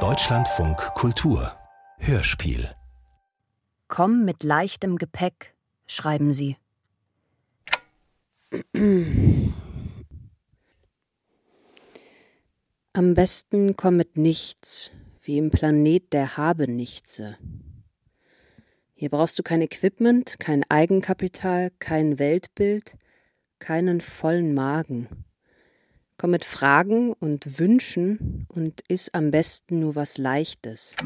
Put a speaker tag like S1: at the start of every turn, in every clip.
S1: Deutschlandfunk Kultur Hörspiel
S2: Komm mit leichtem Gepäck, schreiben sie. Am besten komm mit nichts, wie im Planet der Habenichtse. Hier brauchst du kein Equipment, kein Eigenkapital, kein Weltbild, keinen vollen Magen. Komm mit Fragen und Wünschen und iss am besten nur was Leichtes.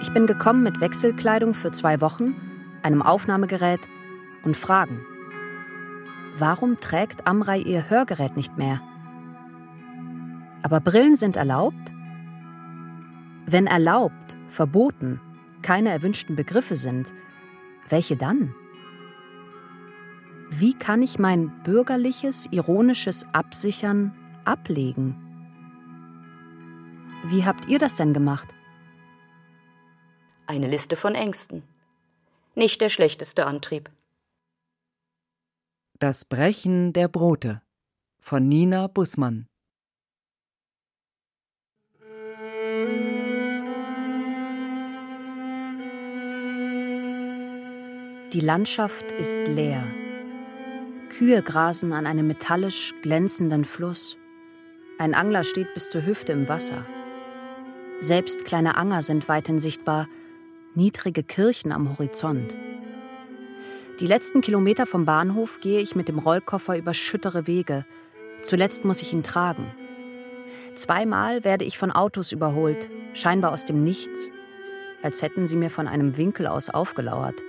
S2: Ich bin gekommen mit Wechselkleidung für zwei Wochen, einem Aufnahmegerät und Fragen. Warum trägt Amrei ihr Hörgerät nicht mehr? Aber Brillen sind erlaubt? Wenn erlaubt, verboten, keine erwünschten Begriffe sind, welche dann? Wie kann ich mein bürgerliches, ironisches Absichern ablegen? Wie habt ihr das denn gemacht?
S3: Eine Liste von Ängsten. Nicht der schlechteste Antrieb.
S4: Das Brechen der Brote von Nina Bussmann.
S2: Die Landschaft ist leer. Kühe grasen an einem metallisch glänzenden Fluss. Ein Angler steht bis zur Hüfte im Wasser. Selbst kleine Anger sind weithin sichtbar, niedrige Kirchen am Horizont. Die letzten Kilometer vom Bahnhof gehe ich mit dem Rollkoffer über schüttere Wege. Zuletzt muss ich ihn tragen. Zweimal werde ich von Autos überholt, scheinbar aus dem Nichts, als hätten sie mir von einem Winkel aus aufgelauert.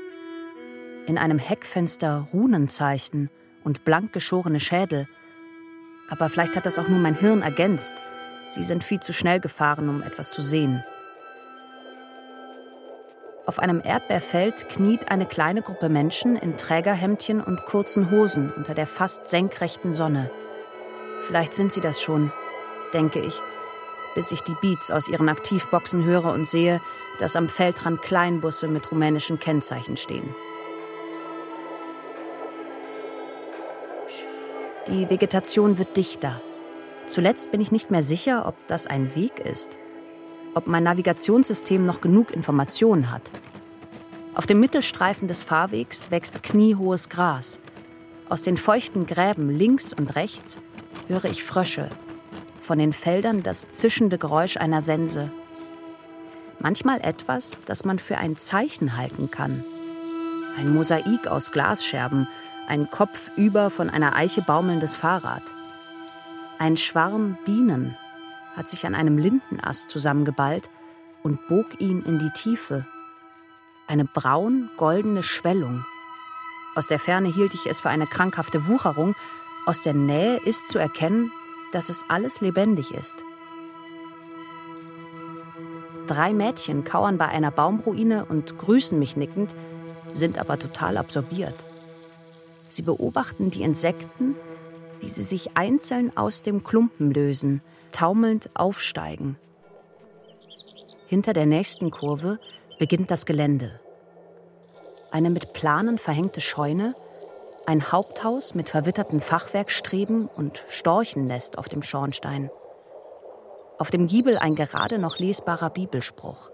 S2: In einem Heckfenster Runenzeichen und blank geschorene Schädel. Aber vielleicht hat das auch nur mein Hirn ergänzt. Sie sind viel zu schnell gefahren, um etwas zu sehen. Auf einem Erdbeerfeld kniet eine kleine Gruppe Menschen in Trägerhemdchen und kurzen Hosen unter der fast senkrechten Sonne. Vielleicht sind sie das schon, denke ich, bis ich die Beats aus ihren Aktivboxen höre und sehe, dass am Feldrand Kleinbusse mit rumänischen Kennzeichen stehen. Die Vegetation wird dichter. Zuletzt bin ich nicht mehr sicher, ob das ein Weg ist ob mein Navigationssystem noch genug Informationen hat. Auf dem Mittelstreifen des Fahrwegs wächst kniehohes Gras. Aus den feuchten Gräben links und rechts höre ich Frösche. Von den Feldern das zischende Geräusch einer Sense. Manchmal etwas, das man für ein Zeichen halten kann. Ein Mosaik aus Glasscherben, ein kopfüber von einer Eiche baumelndes Fahrrad. Ein Schwarm Bienen, hat sich an einem Lindenast zusammengeballt und bog ihn in die Tiefe. Eine braun-goldene Schwellung. Aus der Ferne hielt ich es für eine krankhafte Wucherung, aus der Nähe ist zu erkennen, dass es alles lebendig ist. Drei Mädchen kauern bei einer Baumruine und grüßen mich nickend, sind aber total absorbiert. Sie beobachten die Insekten, wie sie sich einzeln aus dem Klumpen lösen – taumelnd aufsteigen. Hinter der nächsten Kurve beginnt das Gelände. Eine mit Planen verhängte Scheune, ein Haupthaus mit verwitterten Fachwerkstreben und Storchennest auf dem Schornstein. Auf dem Giebel ein gerade noch lesbarer Bibelspruch.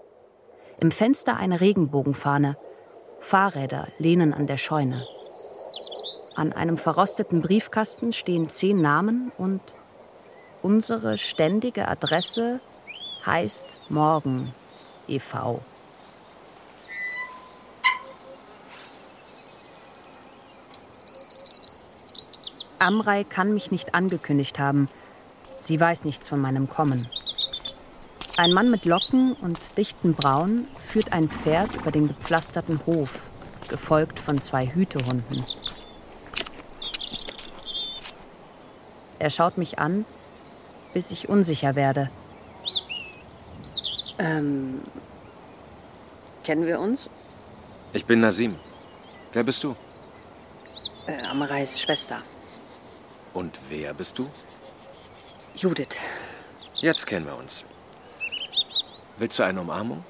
S2: Im Fenster eine Regenbogenfahne. Fahrräder lehnen an der Scheune. An einem verrosteten Briefkasten stehen zehn Namen und Unsere ständige Adresse heißt Morgen e.V. Amrei kann mich nicht angekündigt haben. Sie weiß nichts von meinem Kommen. Ein Mann mit Locken und dichten Brauen führt ein Pferd über den gepflasterten Hof, gefolgt von zwei Hütehunden. Er schaut mich an bis ich unsicher werde. Ähm, kennen wir uns?
S5: Ich bin Nasim. Wer bist du?
S2: Äh, Amareis Schwester.
S5: Und wer bist du?
S2: Judith.
S5: Jetzt kennen wir uns. Willst du eine Umarmung?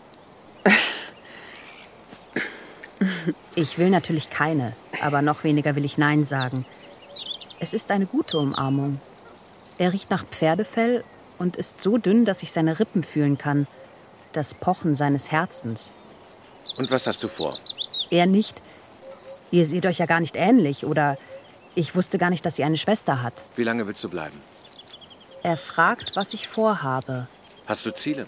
S2: Ich will natürlich keine, aber noch weniger will ich Nein sagen. Es ist eine gute Umarmung. Er riecht nach Pferdefell und ist so dünn, dass ich seine Rippen fühlen kann. Das Pochen seines Herzens.
S5: Und was hast du vor?
S2: Er nicht. Ihr seht euch ja gar nicht ähnlich oder ich wusste gar nicht, dass sie eine Schwester hat.
S5: Wie lange willst du bleiben?
S2: Er fragt, was ich vorhabe,
S5: Hast du Ziele?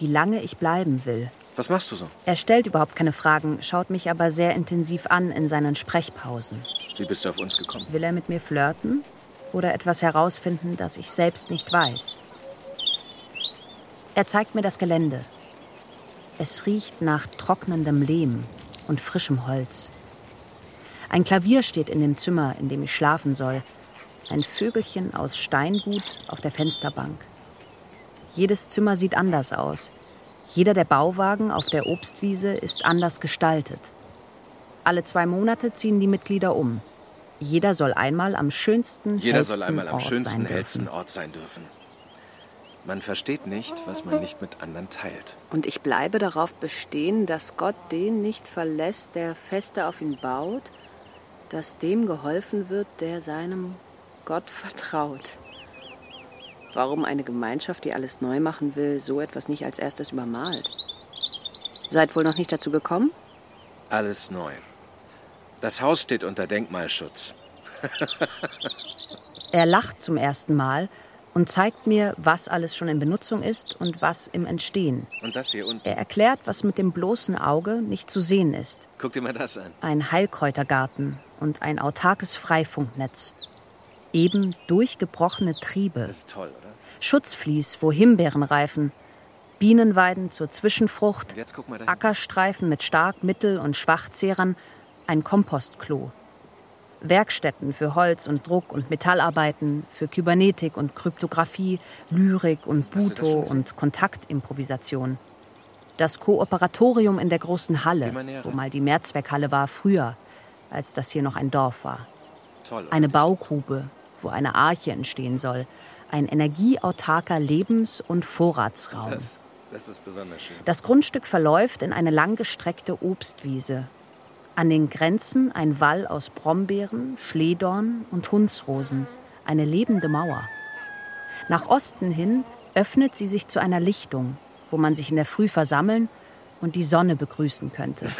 S2: wie lange ich bleiben will.
S5: Was machst du so?
S2: Er stellt überhaupt keine Fragen, schaut mich aber sehr intensiv an in seinen Sprechpausen.
S5: Wie bist du auf uns gekommen?
S2: Will er mit mir flirten oder etwas herausfinden, das ich selbst nicht weiß? Er zeigt mir das Gelände. Es riecht nach trocknendem Lehm und frischem Holz. Ein Klavier steht in dem Zimmer, in dem ich schlafen soll. Ein Vögelchen aus Steingut auf der Fensterbank. Jedes Zimmer sieht anders aus. Jeder der Bauwagen auf der Obstwiese ist anders gestaltet. Alle zwei Monate ziehen die Mitglieder um. Jeder soll einmal am schönsten,
S5: Jeder
S2: hellsten
S5: soll einmal am
S2: Ort
S5: schönsten,
S2: sein
S5: hellsten Ort sein dürfen. Man versteht nicht, was man nicht mit anderen teilt.
S2: Und ich bleibe darauf bestehen, dass Gott den nicht verlässt, der feste auf ihn baut, dass dem geholfen wird, der seinem Gott vertraut. Warum eine Gemeinschaft, die alles neu machen will, so etwas nicht als erstes übermalt? Seid wohl noch nicht dazu gekommen?
S5: Alles neu. Das Haus steht unter Denkmalschutz.
S2: Er lacht zum ersten Mal und zeigt mir, was alles schon in Benutzung ist und was im Entstehen.
S5: Und das hier unten.
S2: Er erklärt, was mit dem bloßen Auge nicht zu sehen ist.
S5: Guck dir mal das an.
S2: ein Heilkräutergarten und ein autarkes Freifunknetz. Eben durchgebrochene Triebe,
S5: Das ist toll, oder?
S2: Schutzvlies, wo Himbeeren reifen, Bienenweiden zur Zwischenfrucht,
S5: Und jetzt guck mal da.
S2: Ackerstreifen mit stark, mittel und schwachzehrern, ein Kompostklo. Werkstätten für Holz- und Druck- und Metallarbeiten, für Kybernetik und Kryptographie, Lyrik und Buto und Kontaktimprovisation. Das Kooperatorium in der großen Halle, wo mal die Mehrzweckhalle war, früher, als das hier noch ein Dorf war. Eine Baugrube, wo eine Arche entstehen soll. Ein energieautarker Lebens- und Vorratsraum.
S5: Das, das.
S2: Das Grundstück verläuft in eine langgestreckte Obstwiese. An den Grenzen ein Wall aus Brombeeren, Schlehdorn und Hundsrosen. Eine lebende Mauer. Nach Osten hin öffnet sie sich zu einer Lichtung, wo man sich in der Früh versammeln und die Sonne begrüßen könnte.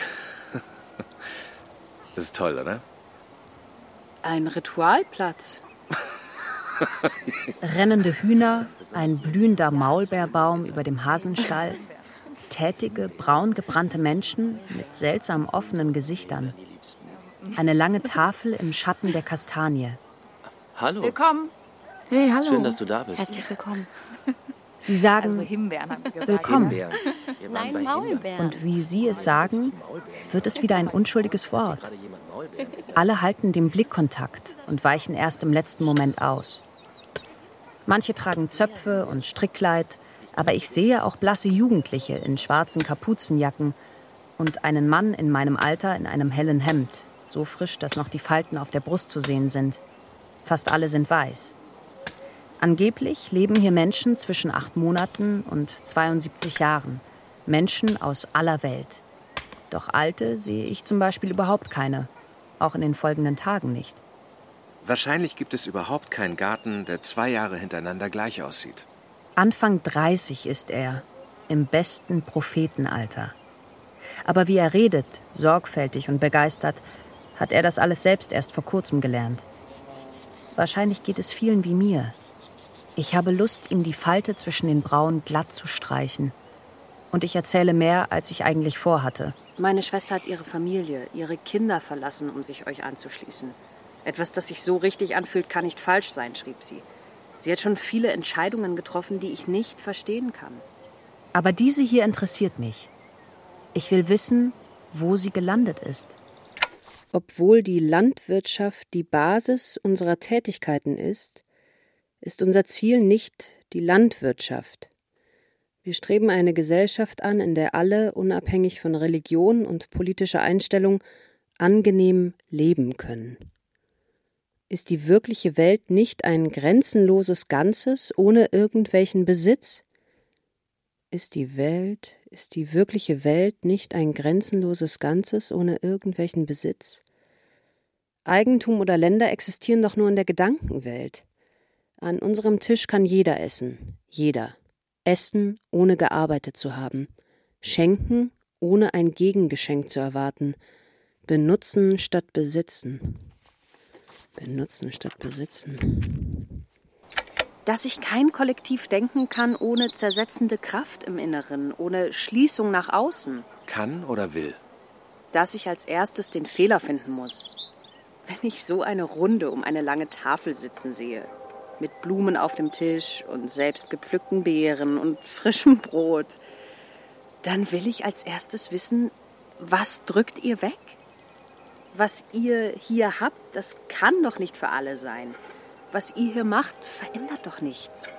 S5: Das ist toll, oder?
S2: Ein Ritualplatz. Rennende Hühner, ein blühender Maulbeerbaum über dem Hasenstall, tätige, braun gebrannte Menschen mit seltsam offenen Gesichtern. Eine lange Tafel im Schatten der Kastanie.
S6: Hallo,
S7: Willkommen. Hey, hallo.
S6: schön, dass du da bist.
S7: Herzlich willkommen.
S2: Sie sagen
S7: Also Himbeeren haben wir gesagt.
S2: Willkommen.
S6: Himbeeren. Wir waren bei
S8: Nein,
S6: Himbeeren.
S8: Maulbeer.
S2: Und wie Sie es sagen, wird es wieder ein unschuldiges Wort.
S6: Maulbeeren.
S2: Alle halten den Blickkontakt und weichen erst im letzten Moment aus. Manche tragen Zöpfe und Strickkleid, aber ich sehe auch blasse Jugendliche in schwarzen Kapuzenjacken und einen Mann in meinem Alter in einem hellen Hemd, so frisch, dass noch die Falten auf der Brust zu sehen sind. Fast alle sind weiß. Angeblich leben hier Menschen zwischen acht Monaten und 72 Jahren. Menschen aus aller Welt. Doch alte sehe ich zum Beispiel überhaupt keine. Auch in den folgenden Tagen nicht.
S5: Wahrscheinlich gibt es überhaupt keinen Garten, der zwei Jahre hintereinander gleich aussieht.
S2: Anfang 30 ist er, im besten Prophetenalter. Aber wie er redet, sorgfältig und begeistert, hat er das alles selbst erst vor kurzem gelernt. Wahrscheinlich geht es vielen wie mir. Ich habe Lust, ihm die Falte zwischen den Brauen glatt zu streichen. Und ich erzähle mehr, als ich eigentlich vorhatte. Meine Schwester hat ihre Familie, ihre Kinder verlassen, um sich euch anzuschließen. Etwas, das sich so richtig anfühlt, kann nicht falsch sein, schrieb sie. Sie hat schon viele Entscheidungen getroffen, die ich nicht verstehen kann. Aber diese hier interessiert mich. Ich will wissen, wo sie gelandet ist. Obwohl die Landwirtschaft die Basis unserer Tätigkeiten ist, ist unser Ziel nicht die Landwirtschaft. Wir streben eine Gesellschaft an, in der alle, unabhängig von Religion und politischer Einstellung, angenehm leben können. Ist die wirkliche Welt nicht ein grenzenloses Ganzes ohne irgendwelchen Besitz?
S8: Ist die Welt, ist die wirkliche Welt nicht ein grenzenloses Ganzes ohne irgendwelchen Besitz? Eigentum oder Länder existieren doch nur in der Gedankenwelt. An unserem Tisch kann jeder essen, jeder. Essen, ohne gearbeitet zu haben. Schenken, ohne ein Gegengeschenk zu erwarten. Benutzen statt besitzen. Benutzen statt besitzen.
S2: Dass ich kein Kollektiv denken kann ohne zersetzende Kraft im Inneren, ohne Schließung nach außen.
S5: Kann oder will?
S2: Dass ich als erstes den Fehler finden muss. Wenn ich so eine Runde um eine lange Tafel sitzen sehe, mit Blumen auf dem Tisch und selbst gepflückten Beeren und frischem Brot, dann will ich als erstes wissen, was drückt ihr weg? Was ihr hier habt, das kann doch nicht für alle sein. Was ihr hier macht, verändert doch nichts.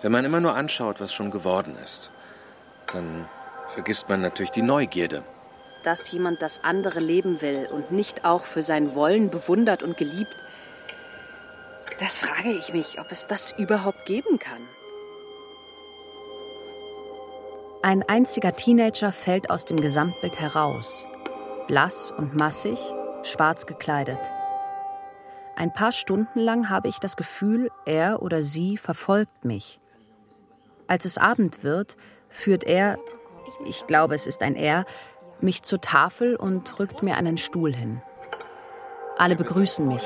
S5: Wenn man immer nur anschaut, was schon geworden ist, dann vergisst man natürlich die Neugierde.
S2: Dass jemand das andere leben will und nicht auch für sein Wollen bewundert und geliebt, das frage ich mich, ob es das überhaupt geben kann. Ein einziger Teenager fällt aus dem Gesamtbild heraus. Blass und massig, schwarz gekleidet. Ein paar Stunden lang habe ich das Gefühl, er oder sie verfolgt mich. Als es Abend wird, führt er, ich glaube es ist ein Er, mich zur Tafel und rückt mir einen Stuhl hin. Alle begrüßen mich.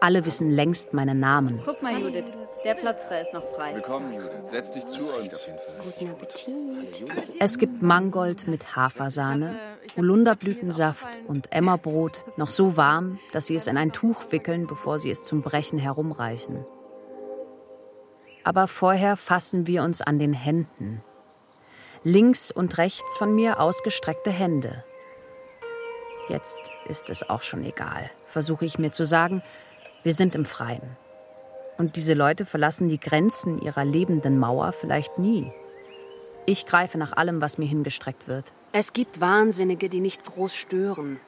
S2: Alle wissen längst meinen Namen.
S9: Guck mal, Judith, der Platz da ist noch frei.
S6: Willkommen, Judith. Setz dich zu uns.
S9: Guten Appetit.
S2: Es gibt Mangold mit Hafersahne, Holunderblütensaft und Emmerbrot, noch so warm, dass sie es in ein Tuch wickeln, bevor sie es zum Brechen herumreichen. Aber vorher fassen wir uns an den Händen. Links und rechts von mir ausgestreckte Hände. Jetzt ist es auch schon egal, versuche ich mir zu sagen, wir sind im Freien. Und diese Leute verlassen die Grenzen ihrer lebenden Mauer vielleicht nie. Ich greife nach allem, was mir hingestreckt wird. Es gibt Wahnsinnige, die nicht groß stören.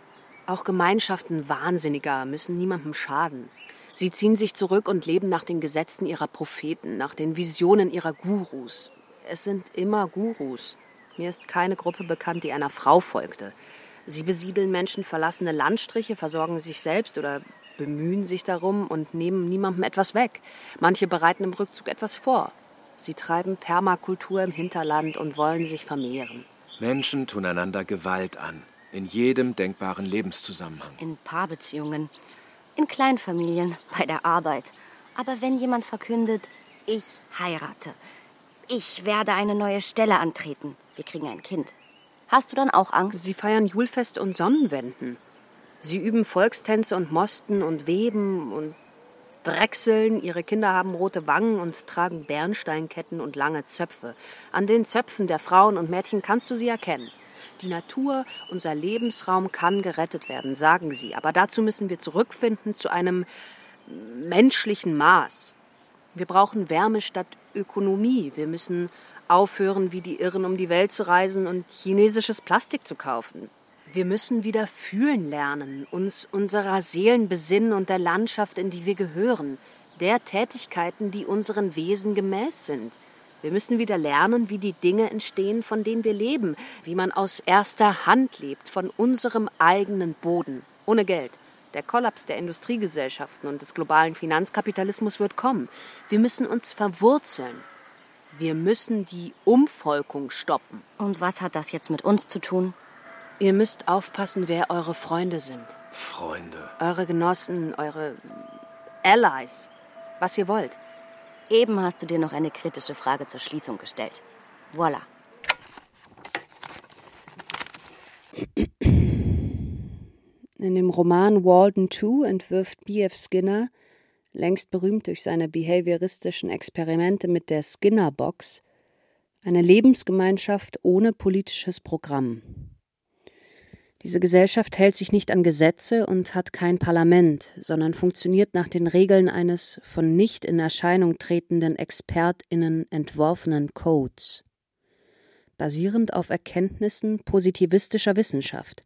S2: Auch Gemeinschaften Wahnsinniger müssen niemandem schaden. Sie ziehen sich zurück und leben nach den Gesetzen ihrer Propheten, nach den Visionen ihrer Gurus. Es sind immer Gurus. Mir ist keine Gruppe bekannt, die einer Frau folgte. Sie besiedeln menschenverlassene Landstriche, versorgen sich selbst oder bemühen sich darum und nehmen niemandem etwas weg. Manche bereiten im Rückzug etwas vor. Sie treiben Permakultur im Hinterland und wollen sich vermehren.
S5: Menschen tun einander Gewalt an. In jedem denkbaren Lebenszusammenhang.
S3: In Paarbeziehungen, in Kleinfamilien, bei der Arbeit. Aber wenn jemand verkündet, ich heirate, ich werde eine neue Stelle antreten, wir kriegen ein Kind, hast du dann auch Angst?
S2: Sie feiern Julfest und Sonnenwenden. Sie üben Volkstänze und Mosten und Weben und Drechseln. Ihre Kinder haben rote Wangen und tragen Bernsteinketten und lange Zöpfe. An den Zöpfen der Frauen und Mädchen kannst du sie erkennen. Die Natur, unser Lebensraum kann gerettet werden, sagen sie. Aber dazu müssen wir zurückfinden zu einem menschlichen Maß. Wir brauchen Wärme statt Ökonomie. Wir müssen aufhören, wie die Irren um die Welt zu reisen und chinesisches Plastik zu kaufen. Wir müssen wieder fühlen lernen, uns unserer Seelen besinnen und der Landschaft, in die wir gehören, der Tätigkeiten, die unseren Wesen gemäß sind. Wir müssen wieder lernen, wie die Dinge entstehen, von denen wir leben, wie man aus erster Hand lebt, von unserem eigenen Boden, ohne Geld. Der Kollaps der Industriegesellschaften und des globalen Finanzkapitalismus wird kommen. Wir müssen uns verwurzeln. Wir müssen die Umvolkung stoppen.
S3: Und was hat das jetzt mit uns zu tun?
S2: Ihr müsst aufpassen, wer eure Freunde sind.
S5: Freunde.
S2: Eure Genossen, eure Allies. Was ihr wollt.
S3: Eben hast du dir noch eine kritische Frage zur Schließung gestellt. Voila.
S8: In dem Roman Walden 2 entwirft B.F. Skinner, längst berühmt durch seine behavioristischen Experimente mit der Skinner-Box, eine Lebensgemeinschaft ohne politisches Programm. Diese Gesellschaft hält sich nicht an Gesetze und hat kein Parlament, sondern funktioniert nach den Regeln eines von nicht in Erscheinung tretenden Expertinnen entworfenen Codes, basierend auf Erkenntnissen positivistischer Wissenschaft.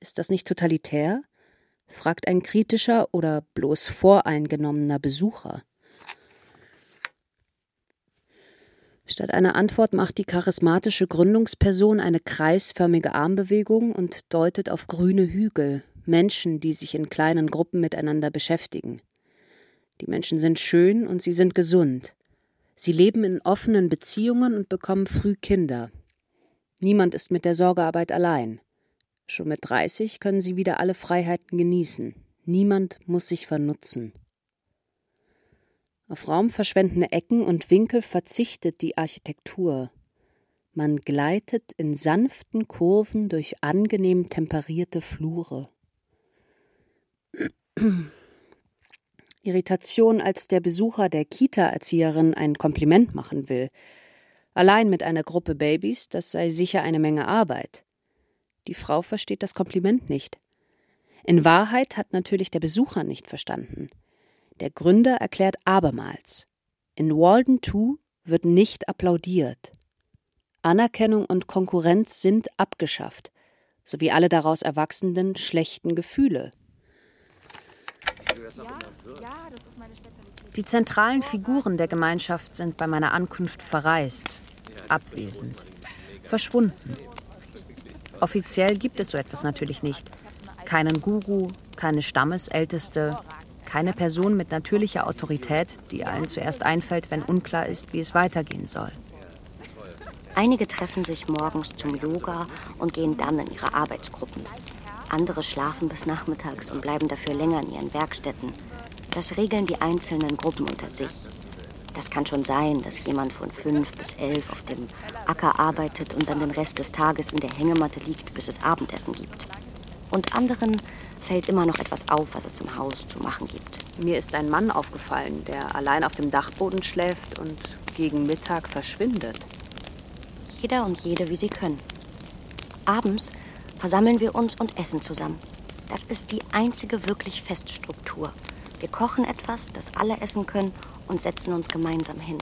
S8: Ist das nicht totalitär? fragt ein kritischer oder bloß voreingenommener Besucher.
S2: Statt einer Antwort macht die charismatische Gründungsperson eine kreisförmige Armbewegung und deutet auf grüne Hügel, Menschen, die sich in kleinen Gruppen miteinander beschäftigen. Die Menschen sind schön und sie sind gesund. Sie leben in offenen Beziehungen und bekommen früh Kinder. Niemand ist mit der Sorgearbeit allein. Schon mit 30 können sie wieder alle Freiheiten genießen. Niemand muss sich vernutzen. Auf raumverschwendende Ecken und Winkel verzichtet die Architektur. Man gleitet in sanften Kurven durch angenehm temperierte Flure. Irritation, als der Besucher der Kita-Erzieherin ein Kompliment machen will. Allein mit einer Gruppe Babys, das sei sicher eine Menge Arbeit. Die Frau versteht das Kompliment nicht. In Wahrheit hat natürlich der Besucher nicht verstanden. Der Gründer erklärt abermals: In Walden 2 wird nicht applaudiert. Anerkennung und Konkurrenz sind abgeschafft, sowie alle daraus erwachsenden schlechten Gefühle.
S10: Die zentralen Figuren der Gemeinschaft sind bei meiner Ankunft verreist, abwesend, verschwunden. Offiziell gibt es so etwas natürlich nicht. Keinen Guru, keine Stammesälteste, keine Person mit natürlicher Autorität, die allen zuerst einfällt, wenn unklar ist, wie es weitergehen soll.
S9: Einige treffen sich morgens zum Yoga und gehen dann in ihre Arbeitsgruppen. Andere schlafen bis nachmittags und bleiben dafür länger in ihren Werkstätten. Das regeln die einzelnen Gruppen unter sich. Das kann schon sein, dass jemand von fünf bis elf auf dem Acker arbeitet und dann den Rest des Tages in der Hängematte liegt, bis es Abendessen gibt. Und anderen fällt immer noch etwas auf, was es im Haus zu machen gibt.
S2: Mir ist ein Mann aufgefallen, der allein auf dem Dachboden schläft und gegen Mittag verschwindet.
S9: Jeder und jede, wie sie können. Abends versammeln wir uns und essen zusammen. Das ist die einzige wirklich feste Struktur. Wir kochen etwas, das alle essen können und setzen uns gemeinsam hin.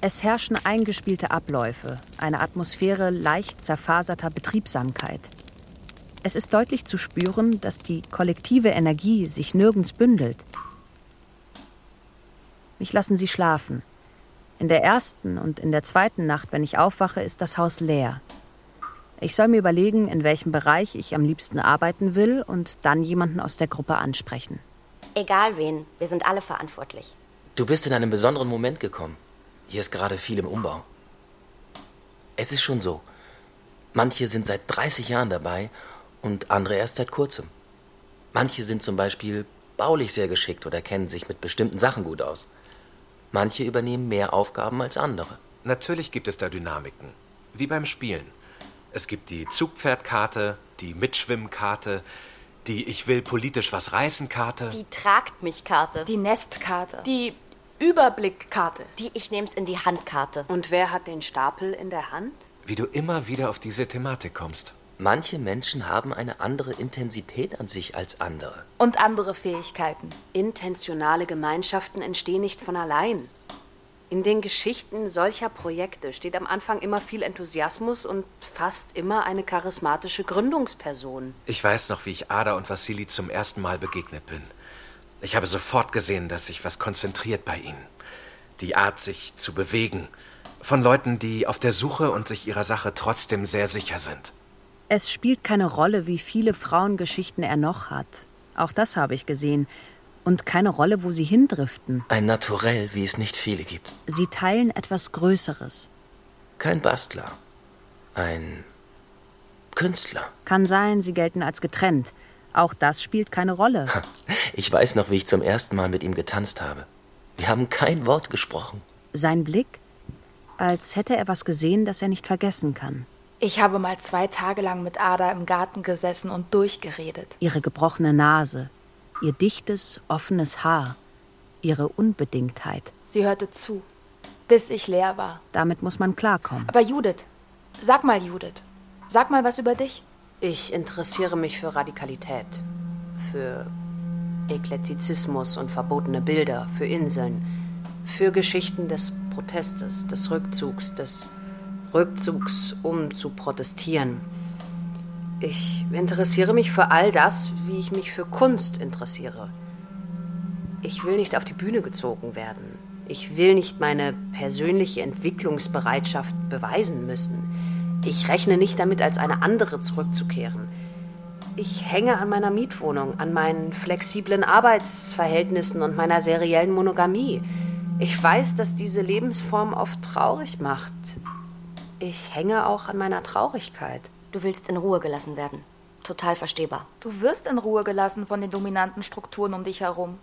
S10: Es herrschen eingespielte Abläufe, eine Atmosphäre leicht zerfaserter Betriebsamkeit. Es ist deutlich zu spüren, dass die kollektive Energie sich nirgends bündelt. Mich lassen sie schlafen. In der ersten und in der zweiten Nacht, wenn ich aufwache, ist das Haus leer. Ich soll mir überlegen, in welchem Bereich ich am liebsten arbeiten will und dann jemanden aus der Gruppe ansprechen.
S9: Egal wen, wir sind alle verantwortlich.
S11: Du bist in einem besonderen Moment gekommen. Hier ist gerade viel im Umbau. Es ist schon so. Manche sind seit 30 Jahren dabei und andere erst seit kurzem. Manche sind zum Beispiel baulich sehr geschickt oder kennen sich mit bestimmten Sachen gut aus. Manche übernehmen mehr Aufgaben als andere.
S5: Natürlich gibt es da Dynamiken. Wie beim Spielen. Es gibt die Zugpferdkarte, die Mitschwimmkarte, die Ich will politisch was reißen Karte.
S9: Die Tragt mich Karte.
S7: Die Nestkarte. Die Überblickkarte.
S9: Die Ich nehm's in die Handkarte.
S2: Und wer hat den Stapel in der Hand?
S5: Wie du immer wieder auf diese Thematik kommst.
S11: Manche Menschen haben eine andere Intensität an sich als andere.
S7: Und andere Fähigkeiten.
S2: Intentionale Gemeinschaften entstehen nicht von allein. In den Geschichten solcher Projekte steht am Anfang immer viel Enthusiasmus und fast immer eine charismatische Gründungsperson.
S5: Ich weiß noch, wie ich Ada und Vassili zum ersten Mal begegnet bin. Ich habe sofort gesehen, dass sich was konzentriert bei ihnen. Die Art, sich zu bewegen. Von Leuten, die auf der Suche und sich ihrer Sache trotzdem sehr sicher sind.
S10: Es spielt keine Rolle, wie viele Frauengeschichten er noch hat. Auch das habe ich gesehen. Und keine Rolle, wo sie hindriften.
S11: Ein Naturell, wie es nicht viele gibt.
S10: Sie teilen etwas Größeres.
S11: Kein Bastler. Ein Künstler.
S10: Kann sein, sie gelten als getrennt. Auch das spielt keine Rolle.
S11: Ich weiß noch, wie ich zum ersten Mal mit ihm getanzt habe. Wir haben kein Wort gesprochen.
S10: Sein Blick, als hätte er was gesehen, das er nicht vergessen kann.
S7: Ich habe mal zwei Tage lang mit Ada im Garten gesessen und durchgeredet.
S10: Ihre gebrochene Nase, ihr dichtes, offenes Haar, ihre Unbedingtheit.
S7: Sie hörte zu, bis ich leer war.
S10: Damit muss man klarkommen.
S7: Aber Judith, sag mal, Judith, sag mal was über dich.
S2: Ich interessiere mich für Radikalität, für Eklektizismus und verbotene Bilder, für Inseln, für Geschichten des Protestes, des Rückzugs, des Rückzugs, um zu protestieren. Ich interessiere mich für all das, wie ich mich für Kunst interessiere. Ich will nicht auf die Bühne gezogen werden. Ich will nicht meine persönliche Entwicklungsbereitschaft beweisen müssen. Ich rechne nicht damit, als eine andere zurückzukehren. Ich hänge an meiner Mietwohnung, an meinen flexiblen Arbeitsverhältnissen und meiner seriellen Monogamie. Ich weiß, dass diese Lebensform oft traurig macht. Ich hänge auch an meiner Traurigkeit.
S3: Du willst in Ruhe gelassen werden. Total verstehbar.
S7: Du wirst in Ruhe gelassen von den dominanten Strukturen um dich herum.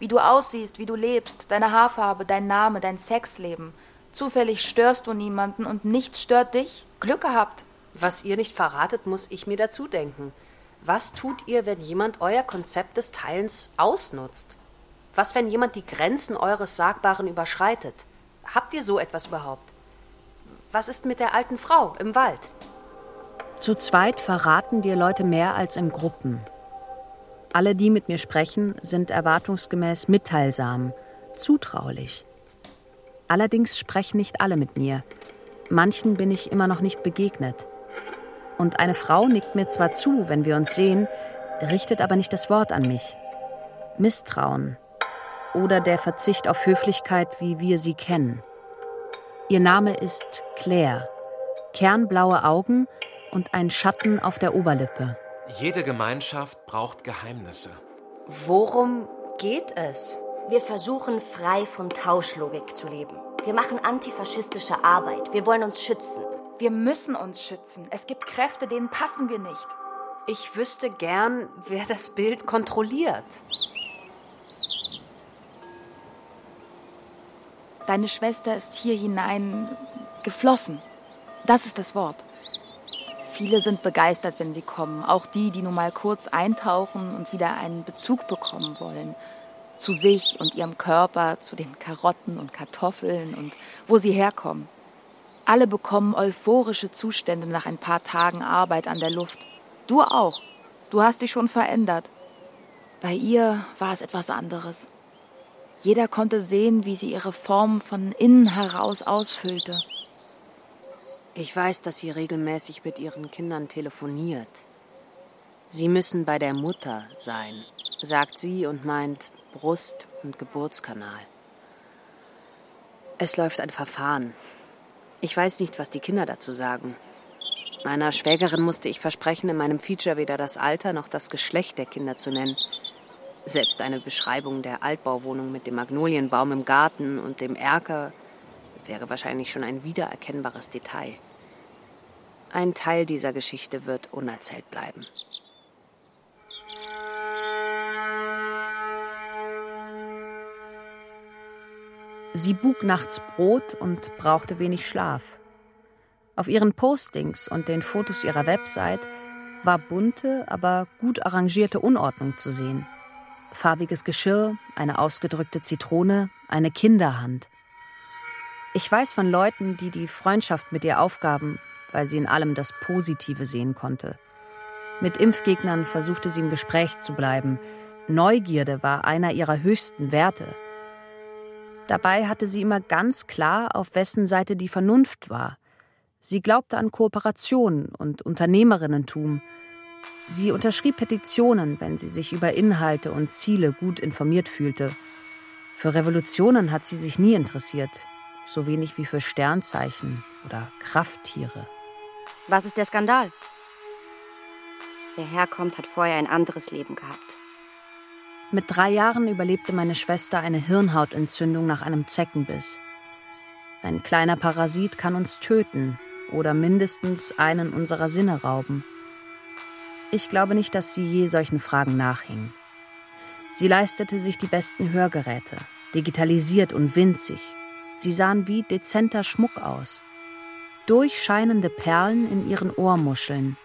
S7: Wie du aussiehst, wie du lebst, deine Haarfarbe, dein Name, dein Sexleben. Zufällig störst du niemanden und nichts stört dich? Glück gehabt.
S2: Was ihr nicht verratet, muss ich mir dazu denken. Was tut ihr, wenn jemand euer Konzept des Teilens ausnutzt? Was, wenn jemand die Grenzen eures Sagbaren überschreitet? Habt ihr so etwas überhaupt? Was ist mit der alten Frau im Wald? Zu zweit verraten dir Leute mehr als in Gruppen. Alle, die mit mir sprechen, sind erwartungsgemäß mitteilsam, zutraulich. Allerdings sprechen nicht alle mit mir. Manchen bin ich immer noch nicht begegnet. Und eine Frau nickt mir zwar zu, wenn wir uns sehen, richtet aber nicht das Wort an mich. Misstrauen oder der Verzicht auf Höflichkeit, wie wir sie kennen. Ihr Name ist Claire. Kernblaue Augen und ein Schatten auf der Oberlippe.
S5: Jede Gemeinschaft braucht Geheimnisse.
S2: Worum geht es?
S3: Wir versuchen frei von Tauschlogik zu leben. Wir machen antifaschistische Arbeit. Wir wollen uns schützen.
S7: Wir müssen uns schützen. Es gibt Kräfte, denen passen wir nicht.
S2: Ich wüsste gern, wer das Bild kontrolliert.
S7: Deine Schwester ist hier hinein geflossen. Das ist das Wort. Viele sind begeistert, wenn sie kommen. Auch die, die nur mal kurz eintauchen und wieder einen Bezug bekommen wollen. Zu sich und ihrem Körper, zu den Karotten und Kartoffeln und wo sie herkommen. Alle bekommen euphorische Zustände nach ein paar Tagen Arbeit an der Luft. Du auch. Du hast dich schon verändert. Bei ihr war es etwas anderes. Jeder konnte sehen, wie sie ihre Form von innen heraus ausfüllte.
S2: Ich weiß, dass sie regelmäßig mit ihren Kindern telefoniert. Sie müssen bei der Mutter sein, sagt sie und meint Brust- und Geburtskanal. Es läuft ein Verfahren. Ich weiß nicht, was die Kinder dazu sagen. Meiner Schwägerin musste ich versprechen, in meinem Feature weder das Alter noch das Geschlecht der Kinder zu nennen. Selbst eine Beschreibung der Altbauwohnung mit dem Magnolienbaum im Garten und dem Erker wäre wahrscheinlich schon ein wiedererkennbares Detail. Ein Teil dieser Geschichte wird unerzählt bleiben. Sie bug nachts Brot und brauchte wenig Schlaf. Auf ihren Postings und den Fotos ihrer Website war bunte, aber gut arrangierte Unordnung zu sehen farbiges Geschirr, eine ausgedrückte Zitrone, eine Kinderhand. Ich weiß von Leuten, die die Freundschaft mit ihr aufgaben, weil sie in allem das Positive sehen konnte. Mit Impfgegnern versuchte sie im Gespräch zu bleiben. Neugierde war einer ihrer höchsten Werte. Dabei hatte sie immer ganz klar, auf wessen Seite die Vernunft war. Sie glaubte an Kooperation und Unternehmerinnentum, Sie unterschrieb Petitionen, wenn sie sich über Inhalte und Ziele gut informiert fühlte. Für Revolutionen hat sie sich nie interessiert, so wenig wie für Sternzeichen oder Krafttiere.
S3: Was ist der Skandal? Wer herkommt, hat vorher ein anderes Leben gehabt.
S2: Mit drei Jahren überlebte meine Schwester eine Hirnhautentzündung nach einem Zeckenbiss. Ein kleiner Parasit kann uns töten oder mindestens einen unserer Sinne rauben. Ich glaube nicht, dass sie je solchen Fragen nachhing. Sie leistete sich die besten Hörgeräte, digitalisiert und winzig. Sie sahen wie dezenter Schmuck aus. Durchscheinende Perlen in ihren Ohrmuscheln,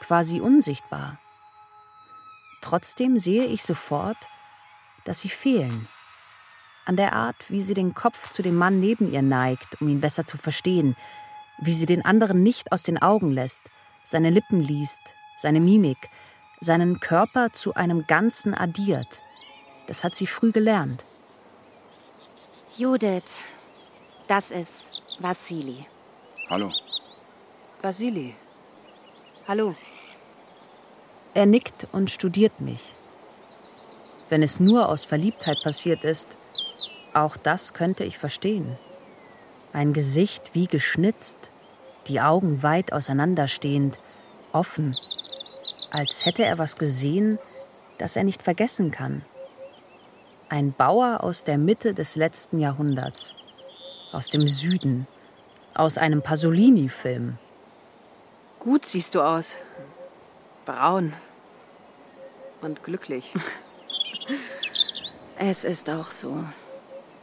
S2: quasi unsichtbar. Trotzdem sehe ich sofort, dass sie fehlen. An der Art, wie sie den Kopf zu dem Mann neben ihr neigt, um ihn besser zu verstehen, wie sie den anderen nicht aus den Augen lässt, seine Lippen liest, seine Mimik, seinen Körper zu einem Ganzen addiert. Das hat sie früh gelernt.
S3: Judith, das ist Vasili.
S6: Hallo.
S2: Vasili. Hallo. Er nickt und studiert mich. Wenn es nur aus Verliebtheit passiert ist, Auch das könnte ich verstehen. Ein Gesicht wie geschnitzt, die Augen weit auseinanderstehend, offen, als hätte er was gesehen, das er nicht vergessen kann. Ein Bauer aus der Mitte des letzten Jahrhunderts, aus dem Süden, aus einem Pasolini-Film.
S9: Gut siehst du aus. Braun. Und glücklich.
S3: Es ist auch so.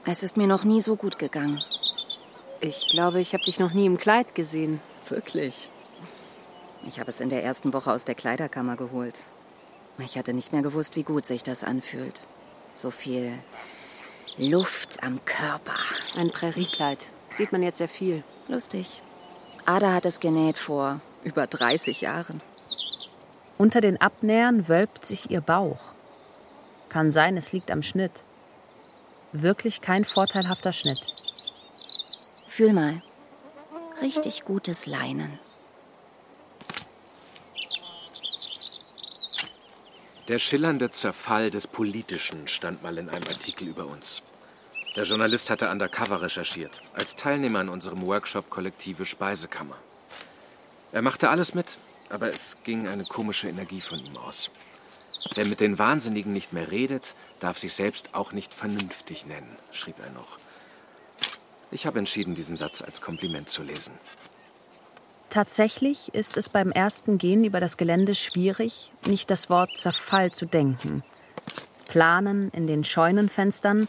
S3: Es ist mir noch nie so gut gegangen.
S9: Ich glaube, ich habe dich noch nie im Kleid gesehen.
S3: Wirklich? Ich habe es in der ersten Woche aus der Kleiderkammer geholt. Ich hatte nicht mehr gewusst, wie gut sich das anfühlt. So viel Luft am Körper.
S9: Ein Präriekleid. Sieht man jetzt sehr viel.
S3: Lustig. Ada hat es genäht vor über 30 Jahren.
S2: Unter den Abnähern wölbt sich ihr Bauch. Kann sein, es liegt am Schnitt. Wirklich kein vorteilhafter Schnitt.
S3: Fühl mal. Richtig gutes Leinen.
S5: Der schillernde Zerfall des Politischen stand mal in einem Artikel über uns. Der Journalist hatte undercover recherchiert, als Teilnehmer an unserem Workshop Kollektive Speisekammer. Er machte alles mit, aber es ging eine komische Energie von ihm aus. Wer mit den Wahnsinnigen nicht mehr redet, darf sich selbst auch nicht vernünftig nennen, schrieb er noch. Ich habe entschieden, diesen Satz als Kompliment zu lesen.
S2: Tatsächlich ist es beim ersten Gehen über das Gelände schwierig, nicht das Wort Zerfall zu denken. Planen in den Scheunenfenstern,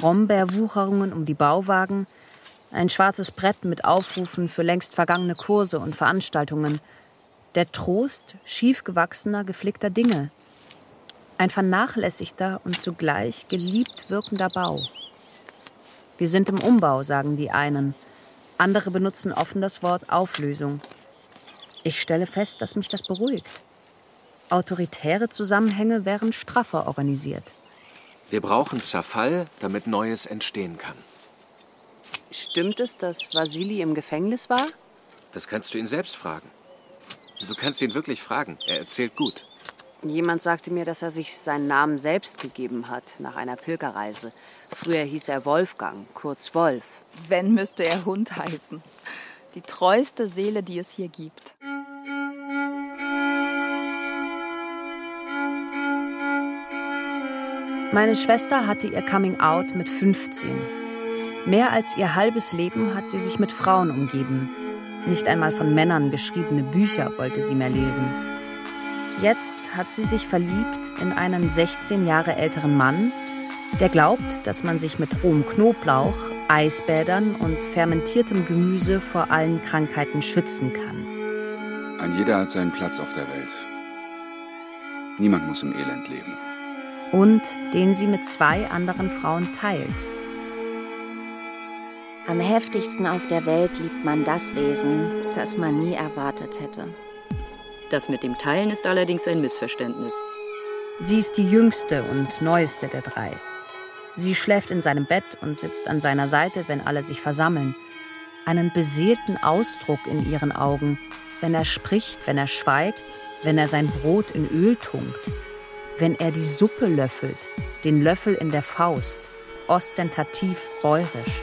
S2: Brombeerwucherungen um die Bauwagen, ein schwarzes Brett mit Aufrufen für längst vergangene Kurse und Veranstaltungen, der Trost schief gewachsener, geflickter Dinge, ein vernachlässigter und zugleich geliebt wirkender Bau. Wir sind im Umbau, sagen die einen. Andere benutzen offen das Wort Auflösung. Ich stelle fest, dass mich das beruhigt. Autoritäre Zusammenhänge wären straffer organisiert.
S5: Wir brauchen Zerfall, damit Neues entstehen kann.
S9: Stimmt es, dass Vasili im Gefängnis war?
S5: Das kannst du ihn selbst fragen. Du kannst ihn wirklich fragen. Er erzählt gut.
S9: Jemand sagte mir, dass er sich seinen Namen selbst gegeben hat nach einer Pilgerreise. Früher hieß er Wolfgang, kurz Wolf.
S7: Wenn müsste er Hund heißen. Die treueste Seele, die es hier gibt.
S2: Meine Schwester hatte ihr Coming Out mit 15. Mehr als ihr halbes Leben hat sie sich mit Frauen umgeben. Nicht einmal von Männern geschriebene Bücher wollte sie mehr lesen. Jetzt hat sie sich verliebt in einen 16 Jahre älteren Mann, der glaubt, dass man sich mit rohem Knoblauch, Eisbädern und fermentiertem Gemüse vor allen Krankheiten schützen kann.
S6: Ein jeder hat seinen Platz auf der Welt. Niemand muss im Elend leben.
S2: Und den sie mit zwei anderen Frauen teilt.
S3: Am heftigsten auf der Welt liebt man das Wesen, das man nie erwartet hätte.
S9: Das mit dem Teilen ist allerdings ein Missverständnis.
S2: Sie ist die jüngste und neueste der drei. Sie schläft in seinem Bett und sitzt an seiner Seite, wenn alle sich versammeln. Einen beseelten Ausdruck in ihren Augen, wenn er spricht, wenn er schweigt, wenn er sein Brot in Öl tunkt, wenn er die Suppe löffelt, den Löffel in der Faust, ostentativ bäuerisch.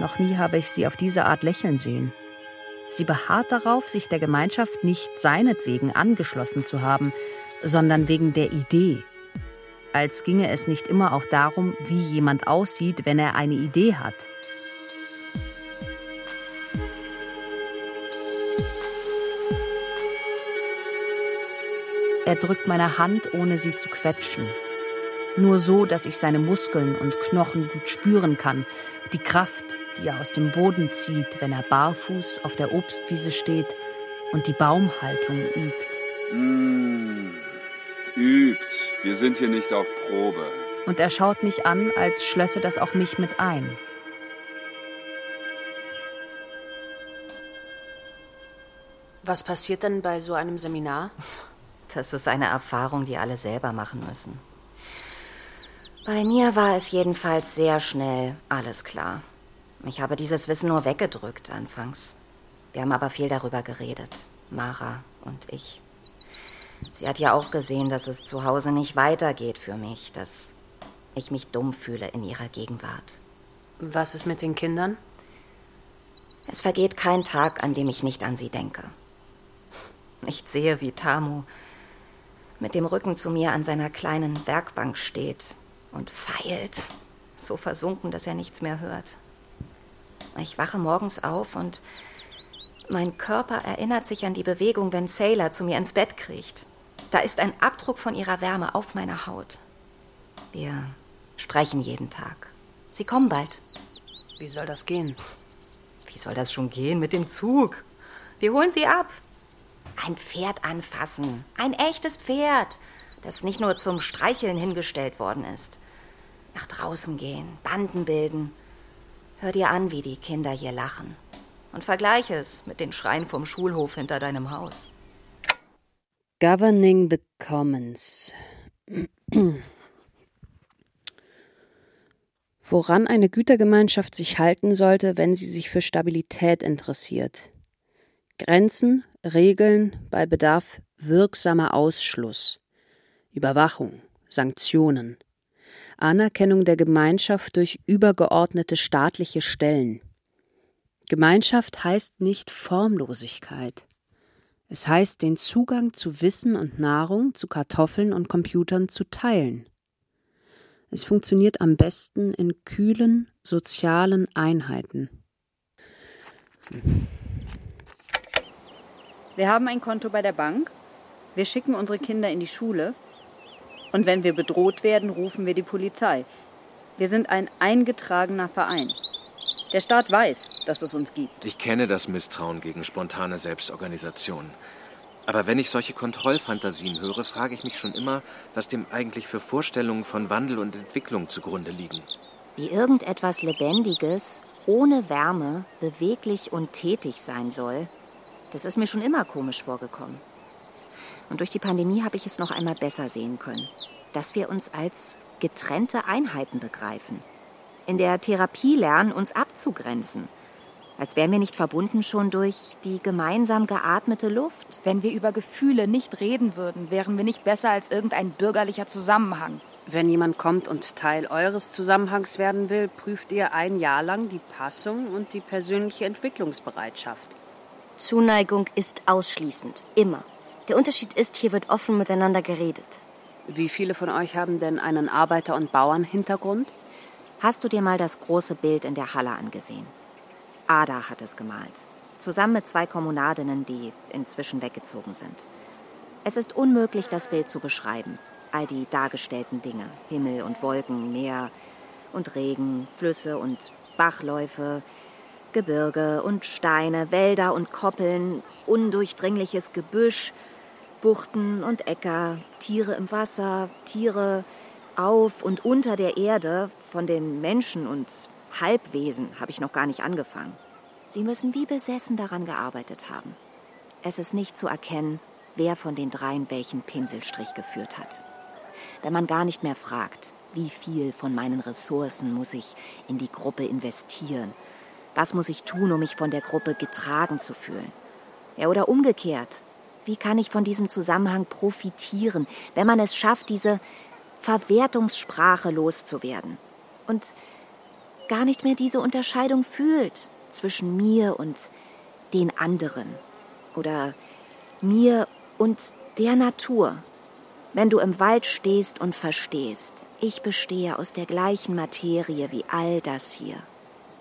S2: Noch nie habe ich sie auf diese Art lächeln sehen. Sie beharrt darauf, sich der Gemeinschaft nicht seinetwegen angeschlossen zu haben, sondern wegen der Idee. Als ginge es nicht immer auch darum, wie jemand aussieht, wenn er eine Idee hat. Er drückt meine Hand, ohne sie zu quetschen. Nur so, dass ich seine Muskeln und Knochen gut spüren kann, die Kraft, die er aus dem Boden zieht, wenn er barfuß auf der Obstwiese steht und die Baumhaltung übt.
S6: Mm, übt. Wir sind hier nicht auf Probe.
S2: Und er schaut mich an, als schlösse das auch mich mit ein.
S9: Was passiert denn bei so einem Seminar?
S3: Das ist eine Erfahrung, die alle selber machen müssen. Bei mir war es jedenfalls sehr schnell alles klar. Ich habe dieses Wissen nur weggedrückt anfangs. Wir haben aber viel darüber geredet, Mara und ich. Sie hat ja auch gesehen, dass es zu Hause nicht weitergeht für mich, dass ich mich dumm fühle in ihrer Gegenwart.
S9: Was ist mit den Kindern?
S3: Es vergeht kein Tag, an dem ich nicht an sie denke. Ich sehe, wie Tamu mit dem Rücken zu mir an seiner kleinen Werkbank steht und feilt, so versunken, dass er nichts mehr hört. Ich wache morgens auf und mein Körper erinnert sich an die Bewegung, wenn Sailor zu mir ins Bett kriecht. Da ist ein Abdruck von ihrer Wärme auf meiner Haut. Wir sprechen jeden Tag. Sie kommen bald.
S9: Wie soll das gehen?
S3: Wie soll das schon gehen mit dem Zug? Wir holen sie ab. Ein Pferd anfassen. Ein echtes Pferd, das nicht nur zum Streicheln hingestellt worden ist. Nach draußen gehen, Banden bilden. Hör dir an, wie die Kinder hier lachen. Und vergleiche es mit den Schreien vom Schulhof hinter deinem Haus.
S8: Governing the Commons. Woran eine Gütergemeinschaft sich halten sollte, wenn sie sich für Stabilität interessiert. Grenzen, Regeln, bei Bedarf wirksamer Ausschluss. Überwachung, Sanktionen. Anerkennung der Gemeinschaft durch übergeordnete staatliche Stellen. Gemeinschaft heißt nicht Formlosigkeit. Es heißt, den Zugang zu Wissen und Nahrung, zu Kartoffeln und Computern zu teilen. Es funktioniert am besten in kühlen, sozialen Einheiten.
S12: Wir haben ein Konto bei der Bank. Wir schicken unsere Kinder in die Schule. Und wenn wir bedroht werden, rufen wir die Polizei. Wir sind ein eingetragener Verein. Der Staat weiß, dass es uns gibt.
S5: Ich kenne das Misstrauen gegen spontane Selbstorganisation. Aber wenn ich solche Kontrollfantasien höre, frage ich mich schon immer, was dem eigentlich für Vorstellungen von Wandel und Entwicklung zugrunde liegen.
S3: Wie irgendetwas Lebendiges, ohne Wärme, beweglich und tätig sein soll, das ist mir schon immer komisch vorgekommen. Und durch die Pandemie habe ich es noch einmal besser sehen können, dass wir uns als getrennte Einheiten begreifen. In der Therapie lernen, uns abzugrenzen als wären wir nicht verbunden schon durch die gemeinsam geatmete Luft.
S7: Wenn wir über Gefühle nicht reden würden, wären wir nicht besser als irgendein bürgerlicher Zusammenhang.
S9: Wenn jemand kommt und Teil eures Zusammenhangs werden will, prüft ihr ein Jahr lang die Passung und die persönliche Entwicklungsbereitschaft.
S3: Zuneigung ist ausschließend, immer. Der Unterschied ist, hier wird offen miteinander geredet.
S9: Wie viele von euch haben denn einen Arbeiter- und Bauernhintergrund?
S3: Hast du dir mal das große Bild in der Halle angesehen? Ada hat es gemalt, zusammen mit zwei Kommunadinnen, die inzwischen weggezogen sind. Es ist unmöglich, das Bild zu beschreiben. All die dargestellten Dinge, Himmel und Wolken, Meer und Regen, Flüsse und Bachläufe, Gebirge und Steine, Wälder und Koppeln, undurchdringliches Gebüsch, Buchten und Äcker, Tiere im Wasser, Tiere auf und unter der Erde, von den Menschen und Halbwesen habe ich noch gar nicht angefangen. Sie müssen wie besessen daran gearbeitet haben. Es ist nicht zu erkennen, wer von den dreien welchen Pinselstrich geführt hat. Wenn man gar nicht mehr fragt, wie viel von meinen Ressourcen muss ich in die Gruppe investieren, was muss ich tun, um mich von der Gruppe getragen zu fühlen. Ja, oder umgekehrt, wie kann ich von diesem Zusammenhang profitieren, wenn man es schafft, diese Verwertungssprache loszuwerden? Und gar nicht mehr diese Unterscheidung fühlt zwischen mir und den anderen oder mir und der Natur. Wenn du im Wald stehst und verstehst, ich bestehe aus der gleichen Materie wie all das hier.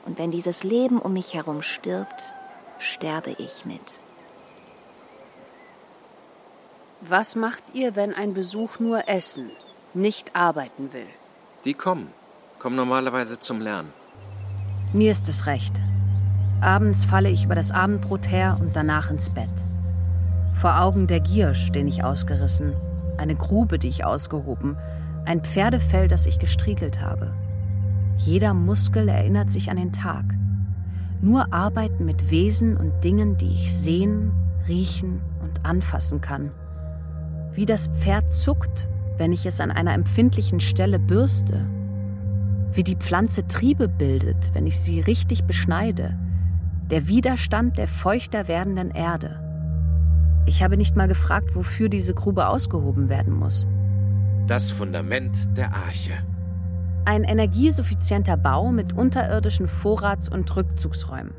S3: Und wenn dieses Leben um mich herum stirbt, sterbe ich mit.
S9: Was macht ihr, wenn ein Besuch nur essen, nicht arbeiten will?
S5: Die kommen kommen normalerweise zum Lernen.
S2: Mir ist es recht. Abends falle ich über das Abendbrot her und danach ins Bett. Vor Augen der Giersch, den ich ausgerissen, eine Grube, die ich ausgehoben, ein Pferdefell, das ich gestriegelt habe. Jeder Muskel erinnert sich an den Tag. Nur arbeiten mit Wesen und Dingen, die ich sehen, riechen und anfassen kann. Wie das Pferd zuckt, wenn ich es an einer empfindlichen Stelle bürste wie die Pflanze Triebe bildet, wenn ich sie richtig beschneide, der Widerstand der feuchter werdenden Erde. Ich habe nicht mal gefragt, wofür diese Grube ausgehoben werden muss.
S5: Das Fundament der Arche.
S2: Ein energiesuffizienter Bau mit unterirdischen Vorrats- und Rückzugsräumen.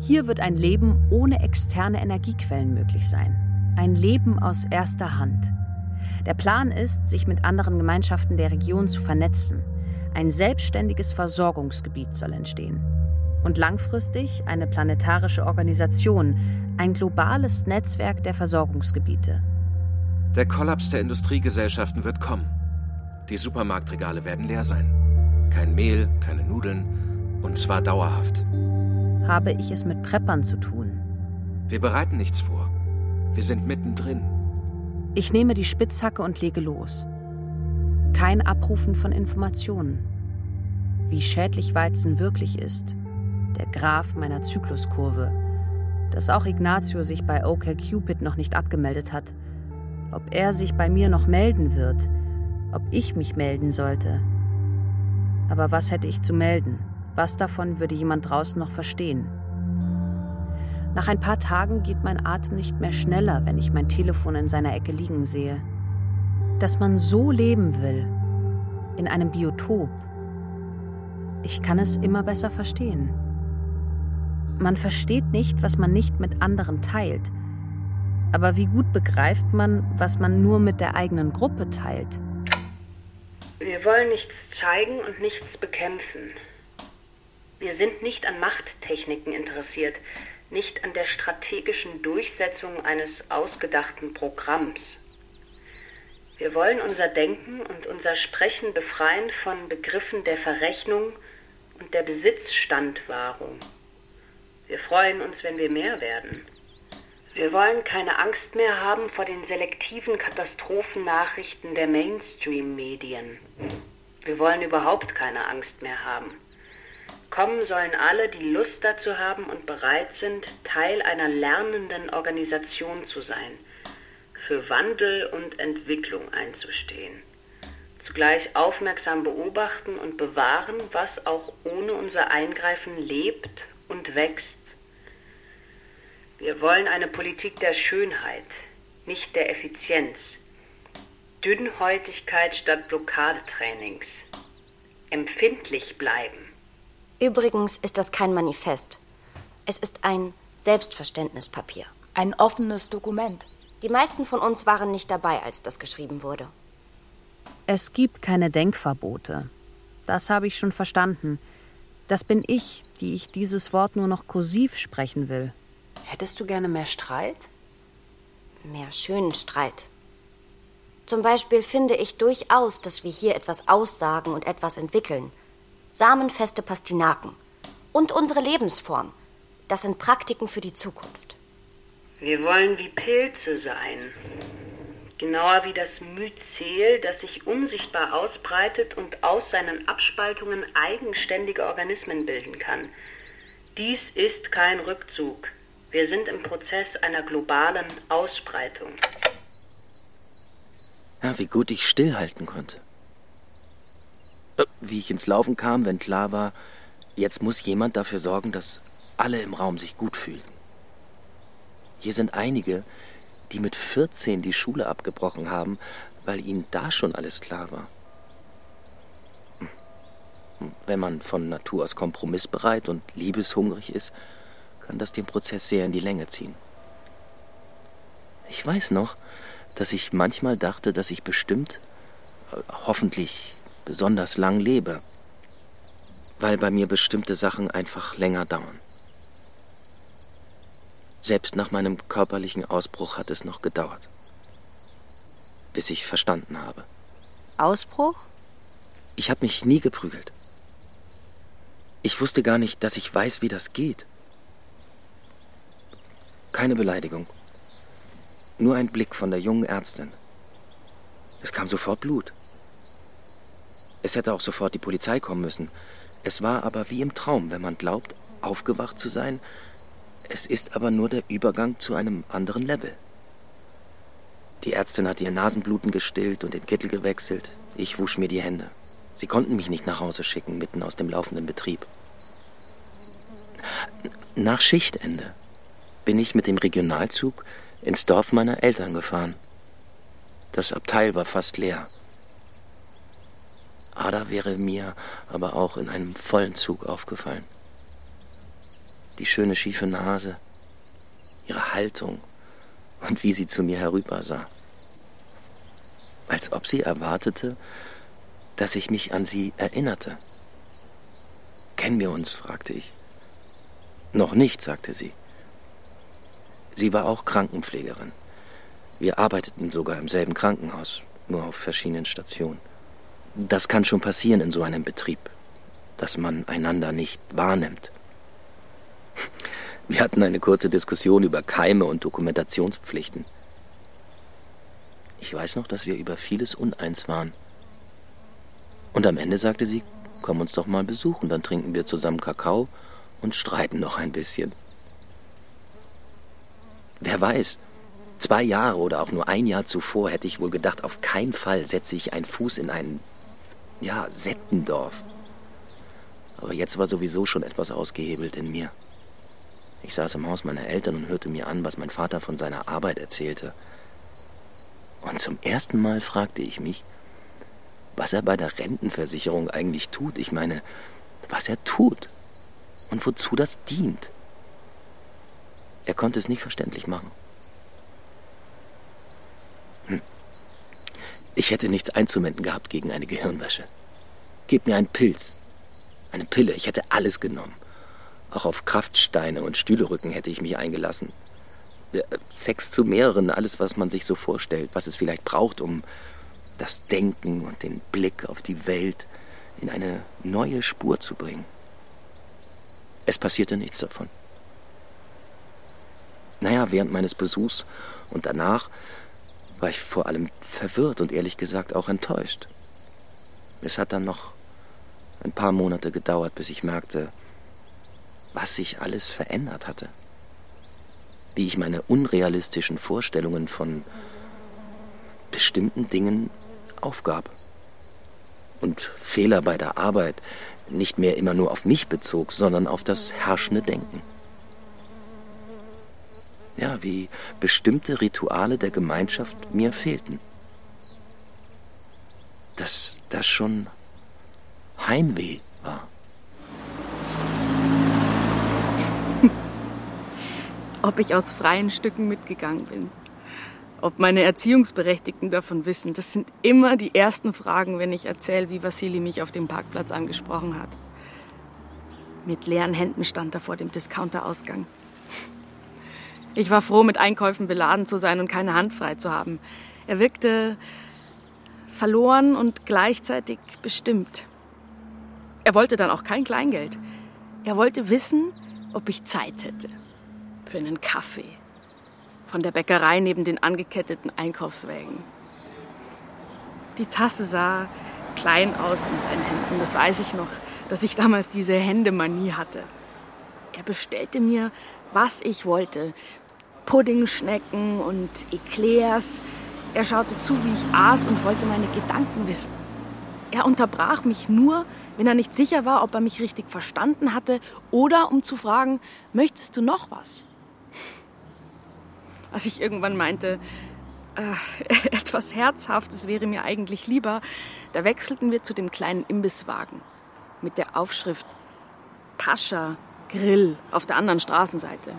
S2: Hier wird ein Leben ohne externe Energiequellen möglich sein. Ein Leben aus erster Hand. Der Plan ist, sich mit anderen Gemeinschaften der Region zu vernetzen. Ein selbstständiges Versorgungsgebiet soll entstehen. Und langfristig eine planetarische Organisation, ein globales Netzwerk der Versorgungsgebiete.
S5: Der Kollaps der Industriegesellschaften wird kommen. Die Supermarktregale werden leer sein. Kein Mehl, keine Nudeln und zwar dauerhaft.
S2: Habe ich es mit Preppern zu tun?
S5: Wir bereiten nichts vor. Wir sind mittendrin.
S2: Ich nehme die Spitzhacke und lege los. Kein Abrufen von Informationen. Wie schädlich Weizen wirklich ist. Der Graph meiner Zykluskurve. Dass auch Ignazio sich bei OKCupid noch nicht abgemeldet hat. Ob er sich bei mir noch melden wird. Ob ich mich melden sollte. Aber was hätte ich zu melden? Was davon würde jemand draußen noch verstehen? Nach ein paar Tagen geht mein Atem nicht mehr schneller, wenn ich mein Telefon in seiner Ecke liegen sehe. Dass man so leben will, in einem Biotop, ich kann es immer besser verstehen. Man versteht nicht, was man nicht mit anderen teilt. Aber wie gut begreift man, was man nur mit der eigenen Gruppe teilt?
S13: Wir wollen nichts zeigen und nichts bekämpfen. Wir sind nicht an Machttechniken interessiert nicht an der strategischen Durchsetzung eines ausgedachten Programms. Wir wollen unser Denken und unser Sprechen befreien von Begriffen der Verrechnung und der Besitzstandwahrung. Wir freuen uns, wenn wir mehr werden. Wir wollen keine Angst mehr haben vor den selektiven Katastrophennachrichten der Mainstream-Medien. Wir wollen überhaupt keine Angst mehr haben. Kommen sollen alle, die Lust dazu haben und bereit sind, Teil einer lernenden Organisation zu sein, für Wandel und Entwicklung einzustehen, zugleich aufmerksam beobachten und bewahren, was auch ohne unser Eingreifen lebt und wächst. Wir wollen eine Politik der Schönheit, nicht der Effizienz, Dünnhäutigkeit statt Blockadetrainings, empfindlich bleiben
S3: Übrigens ist das kein Manifest. Es ist ein Selbstverständnispapier.
S7: Ein offenes Dokument.
S3: Die meisten von uns waren nicht dabei, als das geschrieben wurde.
S2: Es gibt keine Denkverbote. Das habe ich schon verstanden. Das bin ich, die ich dieses Wort nur noch kursiv sprechen will.
S9: Hättest du gerne mehr Streit?
S3: Mehr schönen Streit. Zum Beispiel finde ich durchaus, dass wir hier etwas aussagen und etwas entwickeln samenfeste Pastinaken und unsere Lebensform. Das sind Praktiken für die Zukunft.
S13: Wir wollen wie Pilze sein. Genauer wie das Myzel, das sich unsichtbar ausbreitet und aus seinen Abspaltungen eigenständige Organismen bilden kann. Dies ist kein Rückzug. Wir sind im Prozess einer globalen Ausbreitung.
S11: Ja, wie gut ich stillhalten konnte. Wie ich ins Laufen kam, wenn klar war, jetzt muss jemand dafür sorgen, dass alle im Raum sich gut fühlen. Hier sind einige, die mit 14 die Schule abgebrochen haben, weil ihnen da schon alles klar war. Hm. Wenn man von Natur aus kompromissbereit und liebeshungrig ist, kann das den Prozess sehr in die Länge ziehen. Ich weiß noch, dass ich manchmal dachte, dass ich bestimmt, äh, hoffentlich besonders lang lebe, weil bei mir bestimmte Sachen einfach länger dauern. Selbst nach meinem körperlichen Ausbruch hat es noch gedauert, bis ich verstanden habe.
S2: Ausbruch?
S11: Ich habe mich nie geprügelt. Ich wusste gar nicht, dass ich weiß, wie das geht. Keine Beleidigung. Nur ein Blick von der jungen Ärztin. Es kam sofort Blut. Es hätte auch sofort die Polizei kommen müssen. Es war aber wie im Traum, wenn man glaubt, aufgewacht zu sein. Es ist aber nur der Übergang zu einem anderen Level. Die Ärztin hat ihr Nasenbluten gestillt und den Kittel gewechselt. Ich wusch mir die Hände. Sie konnten mich nicht nach Hause schicken, mitten aus dem laufenden Betrieb. Nach Schichtende bin ich mit dem Regionalzug ins Dorf meiner Eltern gefahren. Das Abteil war fast leer. Ada wäre mir aber auch in einem vollen Zug aufgefallen. Die schöne schiefe Nase, ihre Haltung und wie sie zu mir herübersah. Als ob sie erwartete, dass ich mich an sie erinnerte. Kennen wir uns? fragte ich. Noch nicht, sagte sie. Sie war auch Krankenpflegerin. Wir arbeiteten sogar im selben Krankenhaus, nur auf verschiedenen Stationen. Das kann schon passieren in so einem Betrieb, dass man einander nicht wahrnimmt. Wir hatten eine kurze Diskussion über Keime und Dokumentationspflichten. Ich weiß noch, dass wir über vieles uneins waren. Und am Ende sagte sie, komm uns doch mal besuchen, dann trinken wir zusammen Kakao und streiten noch ein bisschen. Wer weiß, zwei Jahre oder auch nur ein Jahr zuvor hätte ich wohl gedacht, auf keinen Fall setze ich einen Fuß in ein, ja, Settendorf. Aber jetzt war sowieso schon etwas ausgehebelt in mir. Ich saß im Haus meiner Eltern und hörte mir an, was mein Vater von seiner Arbeit erzählte. Und zum ersten Mal fragte ich mich, was er bei der Rentenversicherung eigentlich tut. Ich meine, was er tut und wozu das dient. Er konnte es nicht verständlich machen. Ich hätte nichts einzuwenden gehabt gegen eine Gehirnwäsche. Gib mir einen Pilz, eine Pille, ich hätte alles genommen. Auch auf Kraftsteine und Stühlerücken hätte ich mich eingelassen. Sex zu mehreren, alles, was man sich so vorstellt, was es vielleicht braucht, um das Denken und den Blick auf die Welt in eine neue Spur zu bringen. Es passierte nichts davon. Naja, während meines Besuchs und danach war ich vor allem verwirrt und ehrlich gesagt auch enttäuscht. Es hat dann noch ein paar Monate gedauert, bis ich merkte, was sich alles verändert hatte. Wie ich meine unrealistischen Vorstellungen von bestimmten Dingen aufgab. Und Fehler bei der Arbeit nicht mehr immer nur auf mich bezog, sondern auf das herrschende Denken. Ja, wie bestimmte Rituale der Gemeinschaft mir fehlten. Dass das schon Heimweh war.
S14: Ob ich aus freien Stücken mitgegangen bin, ob meine Erziehungsberechtigten davon wissen, das sind immer die ersten Fragen, wenn ich erzähle, wie Vassili mich auf dem Parkplatz angesprochen hat. Mit leeren Händen stand er vor dem Discounterausgang. Ich war froh, mit Einkäufen beladen zu sein und keine Hand frei zu haben. Er wirkte verloren und gleichzeitig bestimmt. Er wollte dann auch kein Kleingeld. Er wollte wissen, ob ich Zeit hätte für einen Kaffee von der Bäckerei neben den angeketteten Einkaufswägen. Die Tasse sah klein aus in seinen Händen. Das weiß ich noch, dass ich damals diese Händemanie hatte. Er bestellte mir, was ich wollte. Puddingschnecken und Eclairs. Er schaute zu, wie ich aß und wollte meine Gedanken wissen. Er unterbrach mich nur, wenn er nicht sicher war, ob er mich richtig verstanden hatte oder um zu fragen, möchtest du noch was? Als ich irgendwann meinte, äh, etwas Herzhaftes wäre mir eigentlich lieber, da wechselten wir zu dem kleinen Imbisswagen mit der Aufschrift Pascha Grill auf der anderen Straßenseite.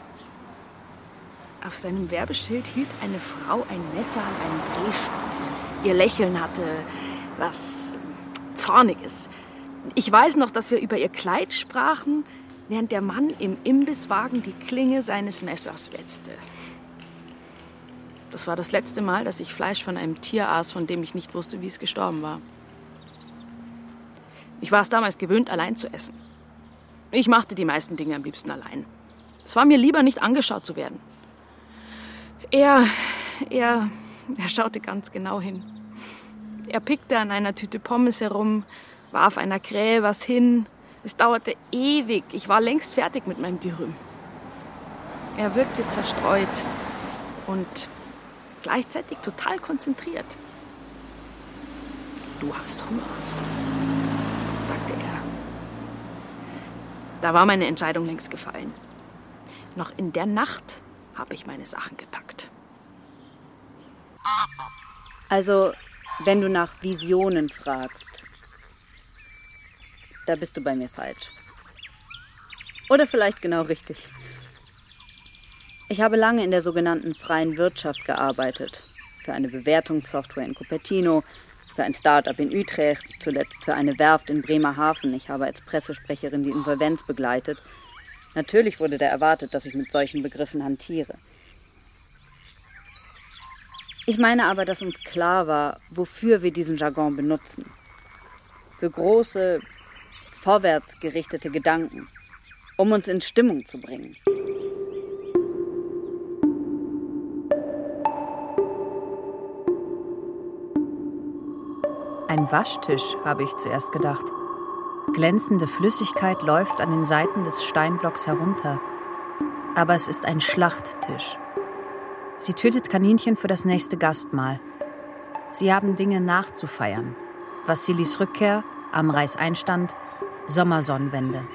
S14: Auf seinem Werbeschild hielt eine Frau ein Messer an einem Drehspieß. Ihr Lächeln hatte was Zorniges. Ich weiß noch, dass wir über ihr Kleid sprachen, während der Mann im Imbisswagen die Klinge seines Messers wetzte. Das war das letzte Mal, dass ich Fleisch von einem Tier aß, von dem ich nicht wusste, wie es gestorben war. Ich war es damals gewöhnt, allein zu essen. Ich machte die meisten Dinge am liebsten allein. Es war mir lieber, nicht angeschaut zu werden. Er, er, er schaute ganz genau hin. Er pickte an einer Tüte Pommes herum, warf einer Krähe was hin. Es dauerte ewig. Ich war längst fertig mit meinem Dürüm. Er wirkte zerstreut und gleichzeitig total konzentriert. Du hast Hunger, sagte er. Da war meine Entscheidung längst gefallen. Noch in der Nacht habe ich meine Sachen gepackt.
S12: Also, wenn du nach Visionen fragst, da bist du bei mir falsch. Oder vielleicht genau richtig. Ich habe lange in der sogenannten freien Wirtschaft gearbeitet. Für eine Bewertungssoftware in Cupertino, für ein Start-up in Utrecht, zuletzt für eine Werft in Bremerhaven. Ich habe als Pressesprecherin die Insolvenz begleitet. Natürlich wurde da erwartet, dass ich mit solchen Begriffen hantiere. Ich meine aber, dass uns klar war, wofür wir diesen Jargon benutzen. Für große, vorwärts gerichtete Gedanken, um uns in Stimmung zu bringen.
S2: Ein Waschtisch, habe ich zuerst gedacht. Glänzende Flüssigkeit läuft an den Seiten des Steinblocks herunter. Aber es ist ein Schlachttisch. Sie tötet Kaninchen für das nächste Gastmahl. Sie haben Dinge nachzufeiern. Vassilis Rückkehr, Amreis Einstand, Sommersonnenwende.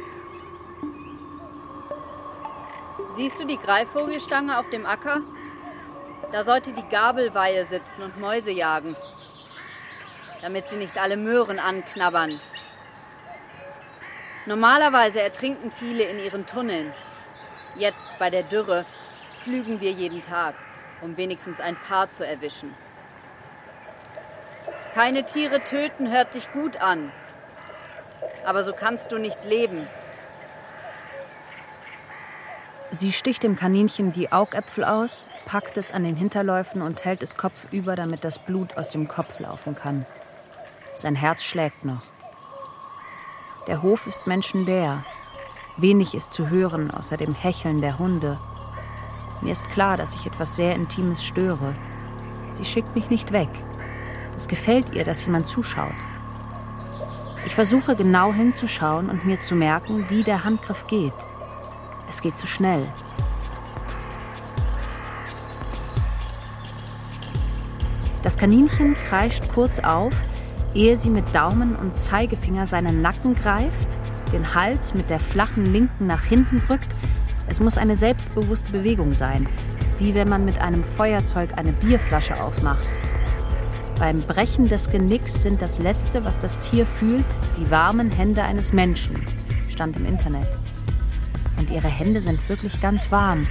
S12: Siehst du die Greifvogelstange auf dem Acker? Da sollte die Gabelweihe sitzen und Mäuse jagen, damit sie nicht alle Möhren anknabbern. Normalerweise ertrinken viele in ihren Tunneln. Jetzt bei der Dürre pflügen wir jeden Tag, um wenigstens ein paar zu erwischen. Keine Tiere töten hört sich gut an, aber so kannst du nicht leben.
S2: Sie sticht dem Kaninchen die Augäpfel aus, packt es an den Hinterläufen und hält es kopfüber, damit das Blut aus dem Kopf laufen kann. Sein Herz schlägt noch. Der Hof ist menschenleer. Wenig ist zu hören außer dem Hecheln der Hunde. Mir ist klar, dass ich etwas sehr Intimes störe. Sie schickt mich nicht weg. Es gefällt ihr, dass jemand zuschaut. Ich versuche genau hinzuschauen und mir zu merken, wie der Handgriff geht. Es geht zu schnell. Das Kaninchen kreischt kurz auf, ehe sie mit Daumen und Zeigefinger seinen Nacken greift, den Hals mit der flachen linken nach hinten drückt. Es muss eine selbstbewusste Bewegung sein, wie wenn man mit einem Feuerzeug eine Bierflasche aufmacht. Beim Brechen des Genicks sind das Letzte, was das Tier fühlt, die warmen Hände eines Menschen, stand im Internet. Und ihre Hände sind wirklich ganz warm,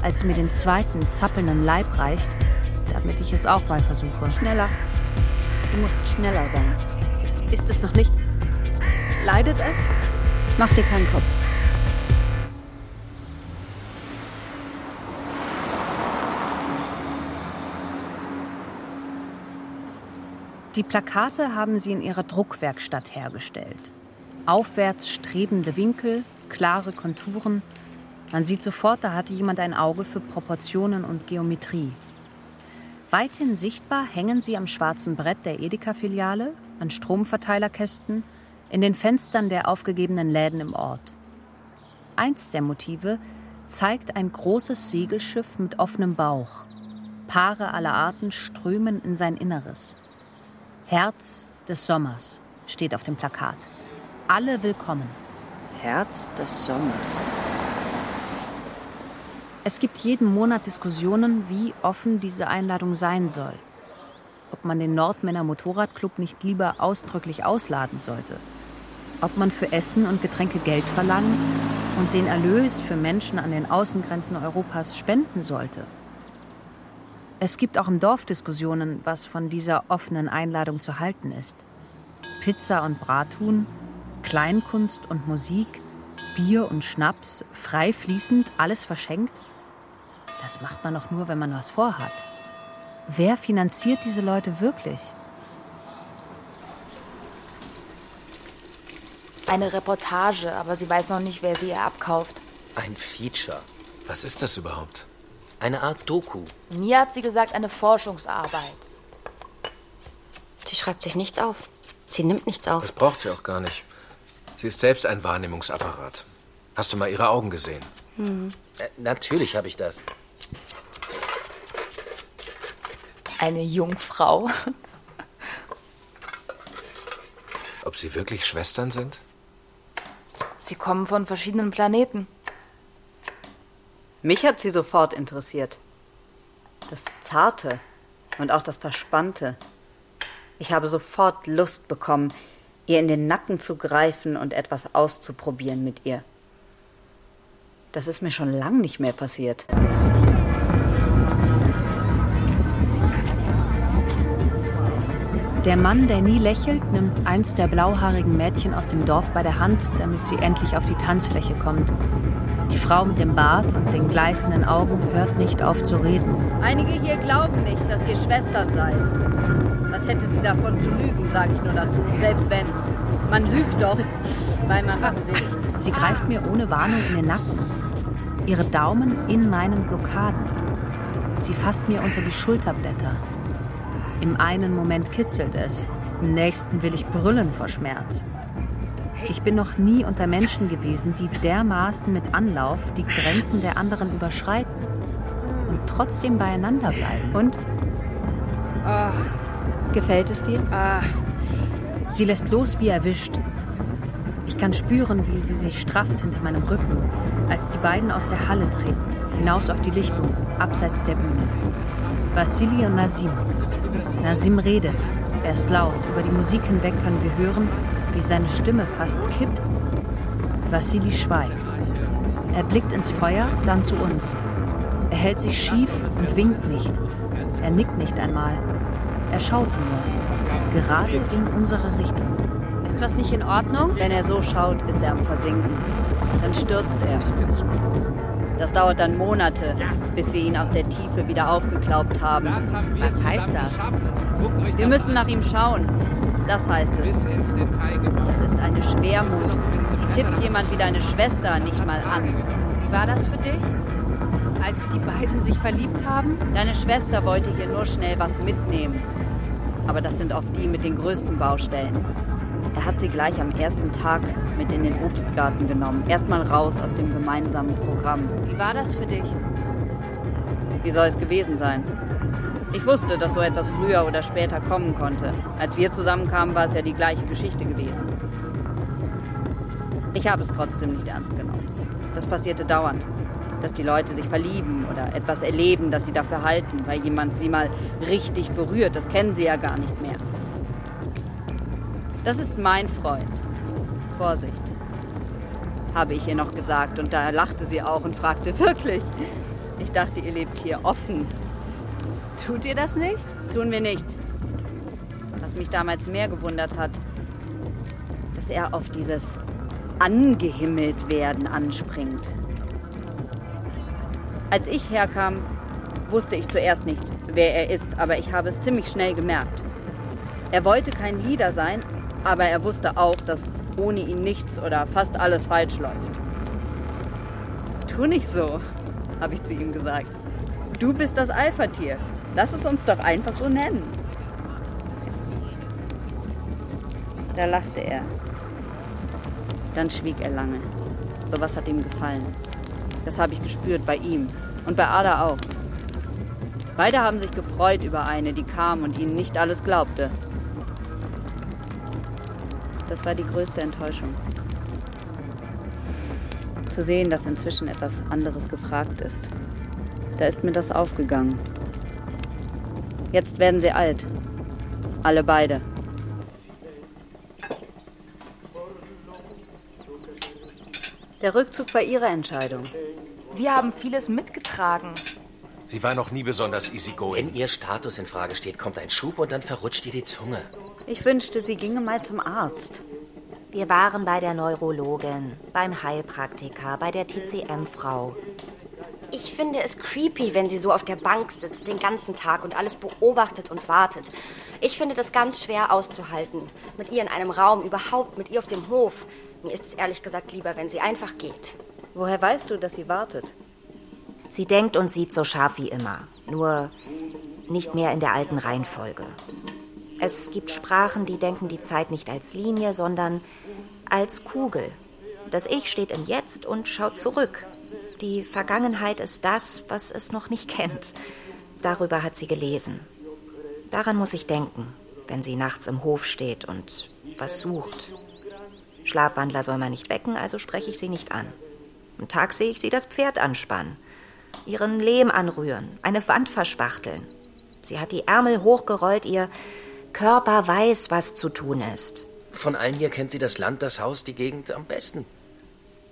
S2: als sie mir den zweiten zappelnden Leib reicht, damit ich es auch mal versuche.
S12: Schneller. Du musst schneller sein.
S2: Ist es noch nicht? Leidet es?
S12: Mach dir keinen Kopf.
S2: Die Plakate haben sie in ihrer Druckwerkstatt hergestellt. Aufwärts strebende Winkel, klare Konturen. Man sieht sofort, da hatte jemand ein Auge für Proportionen und Geometrie. Weithin sichtbar hängen sie am schwarzen Brett der Edeka-Filiale, an Stromverteilerkästen, in den Fenstern der aufgegebenen Läden im Ort. Eins der Motive zeigt ein großes Segelschiff mit offenem Bauch. Paare aller Arten strömen in sein Inneres. Herz des Sommers steht auf dem Plakat. Alle willkommen.
S9: Herz des Sommers.
S2: Es gibt jeden Monat Diskussionen, wie offen diese Einladung sein soll. Ob man den Nordmänner Motorradclub nicht lieber ausdrücklich ausladen sollte. Ob man für Essen und Getränke Geld verlangen und den Erlös für Menschen an den Außengrenzen Europas spenden sollte. Es gibt auch im Dorf Diskussionen, was von dieser offenen Einladung zu halten ist. Pizza und Brathuhn, Kleinkunst und Musik, Bier und Schnaps, frei fließend, alles verschenkt? Das macht man doch nur, wenn man was vorhat. Wer finanziert diese Leute wirklich?
S7: Eine Reportage, aber sie weiß noch nicht, wer sie ihr abkauft.
S11: Ein Feature.
S5: Was ist das überhaupt?
S11: Eine Art Doku.
S7: Mir hat sie gesagt, eine Forschungsarbeit.
S3: Sie schreibt sich nichts auf. Sie nimmt nichts auf.
S5: Das braucht sie auch gar nicht. Sie ist selbst ein Wahrnehmungsapparat. Hast du mal ihre Augen gesehen?
S3: Hm.
S11: Äh, natürlich habe ich das.
S7: Eine Jungfrau.
S5: Ob sie wirklich Schwestern sind?
S7: Sie kommen von verschiedenen Planeten.
S12: Mich hat sie sofort interessiert. Das Zarte und auch das Verspannte. Ich habe sofort Lust bekommen, ihr in den Nacken zu greifen und etwas auszuprobieren mit ihr. Das ist mir schon lang nicht mehr passiert.
S2: Der Mann, der nie lächelt, nimmt eins der blauhaarigen Mädchen aus dem Dorf bei der Hand, damit sie endlich auf die Tanzfläche kommt. Die Frau mit dem Bart und den gleißenden Augen hört nicht auf zu reden.
S12: Einige hier glauben nicht, dass ihr Schwestern seid. Was hätte sie davon zu lügen, sage ich nur dazu. Selbst wenn. Man lügt doch, weil man was will.
S2: Sie greift mir ohne Warnung in den Nacken. Ihre Daumen in meinen Blockaden. Sie fasst mir unter die Schulterblätter. Im einen Moment kitzelt es, im nächsten will ich brüllen vor Schmerz. Ich bin noch nie unter Menschen gewesen, die dermaßen mit Anlauf die Grenzen der anderen überschreiten und trotzdem beieinander bleiben.
S12: Und? Oh, gefällt es dir?
S2: Ah. Sie lässt los wie erwischt. Ich kann spüren, wie sie sich strafft hinter meinem Rücken, als die beiden aus der Halle treten, hinaus auf die Lichtung, abseits der Bühne. Vassili und Nasim. Nasim redet. Er ist laut. Über die Musik hinweg können wir hören, wie seine Stimme fast kippt. Vassili schweigt. Er blickt ins Feuer, dann zu uns. Er hält sich schief und winkt nicht. Er nickt nicht einmal. Er schaut nur. Gerade in unsere Richtung. Ist was nicht in Ordnung?
S12: Wenn er so schaut, ist er am Versinken. Dann stürzt er. Das dauert dann Monate, bis wir ihn aus der Tiefe wieder aufgeklaubt haben.
S2: Was heißt das?
S12: Wir müssen nach ihm schauen. Das heißt es. Das ist eine Schwermut. Die tippt jemand wie deine Schwester nicht mal an.
S2: Wie war das für dich? Als die beiden sich verliebt haben?
S12: Deine Schwester wollte hier nur schnell was mitnehmen. Aber das sind oft die mit den größten Baustellen. Er hat sie gleich am ersten Tag mit in den Obstgarten genommen. Erstmal raus aus dem gemeinsamen Programm.
S2: Wie war das für dich?
S12: Wie soll es gewesen sein? Ich wusste, dass so etwas früher oder später kommen konnte. Als wir zusammenkamen, war es ja die gleiche Geschichte gewesen. Ich habe es trotzdem nicht ernst genommen. Das passierte dauernd. Dass die Leute sich verlieben oder etwas erleben, das sie dafür halten, weil jemand sie mal richtig berührt. Das kennen sie ja gar nicht mehr. Das ist mein Freund. Vorsicht, habe ich ihr noch gesagt. Und da lachte sie auch und fragte, wirklich? Ich dachte, ihr lebt hier offen.
S2: Tut ihr das nicht?
S12: Tun wir nicht. Was mich damals mehr gewundert hat, dass er auf dieses angehimmelt werden anspringt. Als ich herkam, wusste ich zuerst nicht, wer er ist, aber ich habe es ziemlich schnell gemerkt. Er wollte kein Leader sein, aber er wusste auch, dass ohne ihn nichts oder fast alles falsch läuft. Tu nicht so, habe ich zu ihm gesagt. Du bist das Alpha-Tier. Lass es uns doch einfach so nennen. Da lachte er. Dann schwieg er lange. Sowas hat ihm gefallen. Das habe ich gespürt bei ihm und bei Ada auch. Beide haben sich gefreut über eine, die kam und ihnen nicht alles glaubte. Das war die größte Enttäuschung. Zu sehen, dass inzwischen etwas anderes gefragt ist. Da ist mir das aufgegangen. Jetzt werden sie alt. Alle beide. Der Rückzug war ihre Entscheidung.
S7: Wir haben vieles mitgetragen.
S5: Sie war noch nie besonders easygoing.
S11: Wenn ihr Status in Frage steht, kommt ein Schub und dann verrutscht ihr die Zunge.
S12: Ich wünschte, sie ginge mal zum Arzt.
S3: Wir waren bei der Neurologin, beim Heilpraktiker, bei der TCM-Frau. Ich finde es creepy, wenn sie so auf der Bank sitzt den ganzen Tag und alles beobachtet und wartet. Ich finde das ganz schwer auszuhalten. Mit ihr in einem Raum, überhaupt mit ihr auf dem Hof. Mir ist es ehrlich gesagt lieber, wenn sie einfach geht.
S12: Woher weißt du, dass sie wartet?
S3: Sie denkt und sieht so scharf wie immer. Nur nicht mehr in der alten Reihenfolge. Es gibt Sprachen, die denken die Zeit nicht als Linie, sondern als Kugel. Das Ich steht im Jetzt und schaut zurück. Die Vergangenheit ist das, was es noch nicht kennt. Darüber hat sie gelesen. Daran muss ich denken, wenn sie nachts im Hof steht und was sucht. Schlafwandler soll man nicht wecken, also spreche ich sie nicht an. Am Tag sehe ich sie das Pferd anspannen, ihren Lehm anrühren, eine Wand verspachteln. Sie hat die Ärmel hochgerollt, ihr Körper weiß, was zu tun ist.
S11: Von allen hier kennt sie das Land, das Haus, die Gegend am besten.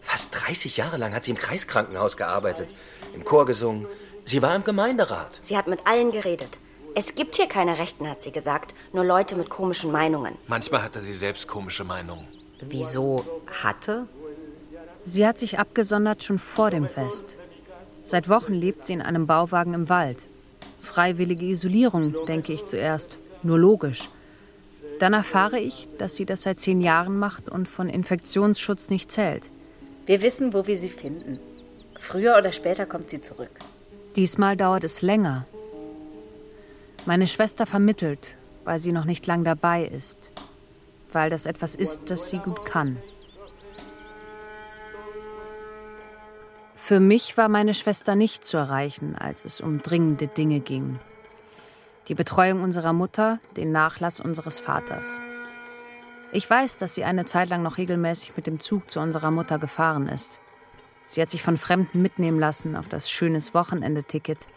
S11: Fast 30 Jahre lang hat sie im Kreiskrankenhaus gearbeitet, im Chor gesungen. Sie war im Gemeinderat.
S3: Sie hat mit allen geredet. Es gibt hier keine Rechten, hat sie gesagt, nur Leute mit komischen Meinungen.
S5: Manchmal hatte sie selbst komische Meinungen.
S2: Wieso hatte? Sie hat sich abgesondert schon vor dem Fest. Seit Wochen lebt sie in einem Bauwagen im Wald. Freiwillige Isolierung, denke ich zuerst. Nur logisch. Dann erfahre ich, dass sie das seit zehn Jahren macht und von Infektionsschutz nicht zählt.
S12: Wir wissen, wo wir sie finden. Früher oder später kommt sie zurück.
S2: Diesmal dauert es länger. Meine Schwester vermittelt, weil sie noch nicht lang dabei ist. Weil das etwas ist, das sie gut kann. Für mich war meine Schwester nicht zu erreichen, als es um dringende Dinge ging. Die Betreuung unserer Mutter, den Nachlass unseres Vaters. Ich weiß, dass sie eine Zeit lang noch regelmäßig mit dem Zug zu unserer Mutter gefahren ist. Sie hat sich von Fremden mitnehmen lassen auf das schönes Wochenende-Ticket.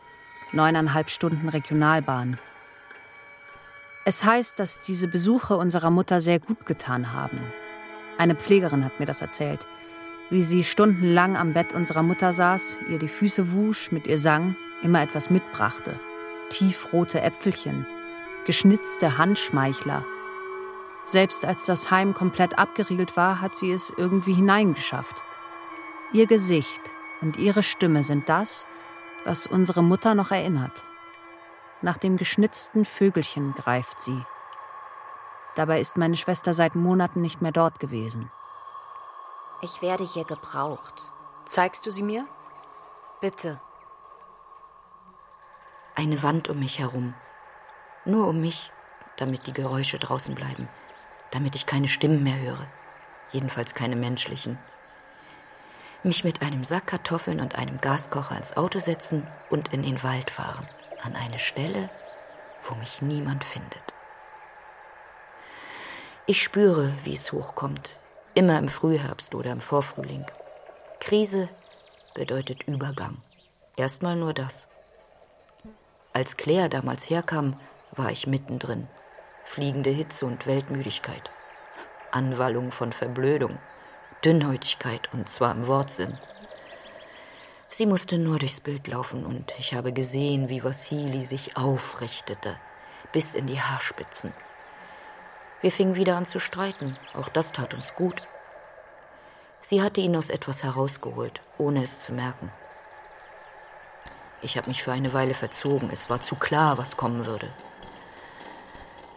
S2: Neuneinhalb Stunden Regionalbahn. Es heißt, dass diese Besuche unserer Mutter sehr gut getan haben. Eine Pflegerin hat mir das erzählt wie sie stundenlang am Bett unserer Mutter saß, ihr die Füße wusch, mit ihr sang, immer etwas mitbrachte. Tiefrote Äpfelchen, geschnitzte Handschmeichler. Selbst als das Heim komplett abgeriegelt war, hat sie es irgendwie hineingeschafft. Ihr Gesicht und ihre Stimme sind das, was unsere Mutter noch erinnert. Nach dem geschnitzten Vögelchen greift sie. Dabei ist meine Schwester seit Monaten nicht mehr dort gewesen.
S3: Ich werde hier gebraucht.
S2: Zeigst du sie mir? Bitte.
S15: Eine Wand um mich herum. Nur um mich, damit die Geräusche draußen bleiben. Damit ich keine Stimmen mehr höre. Jedenfalls keine menschlichen. Mich mit einem Sack Kartoffeln und einem Gaskocher ins Auto setzen und in den Wald fahren. An eine Stelle, wo mich niemand findet. Ich spüre, wie es hochkommt, Immer im Frühherbst oder im Vorfrühling. Krise bedeutet Übergang. Erstmal nur das. Als Claire damals herkam, war ich mittendrin. Fliegende Hitze und Weltmüdigkeit. Anwallung von Verblödung, Dünnhäutigkeit und zwar im Wortsinn. Sie musste nur durchs Bild laufen und ich habe gesehen, wie Vassili sich aufrichtete, bis in die Haarspitzen. Wir fingen wieder an zu streiten. Auch das tat uns gut. Sie hatte ihn aus etwas herausgeholt, ohne es zu merken. Ich habe mich für eine Weile verzogen. Es war zu klar, was kommen würde.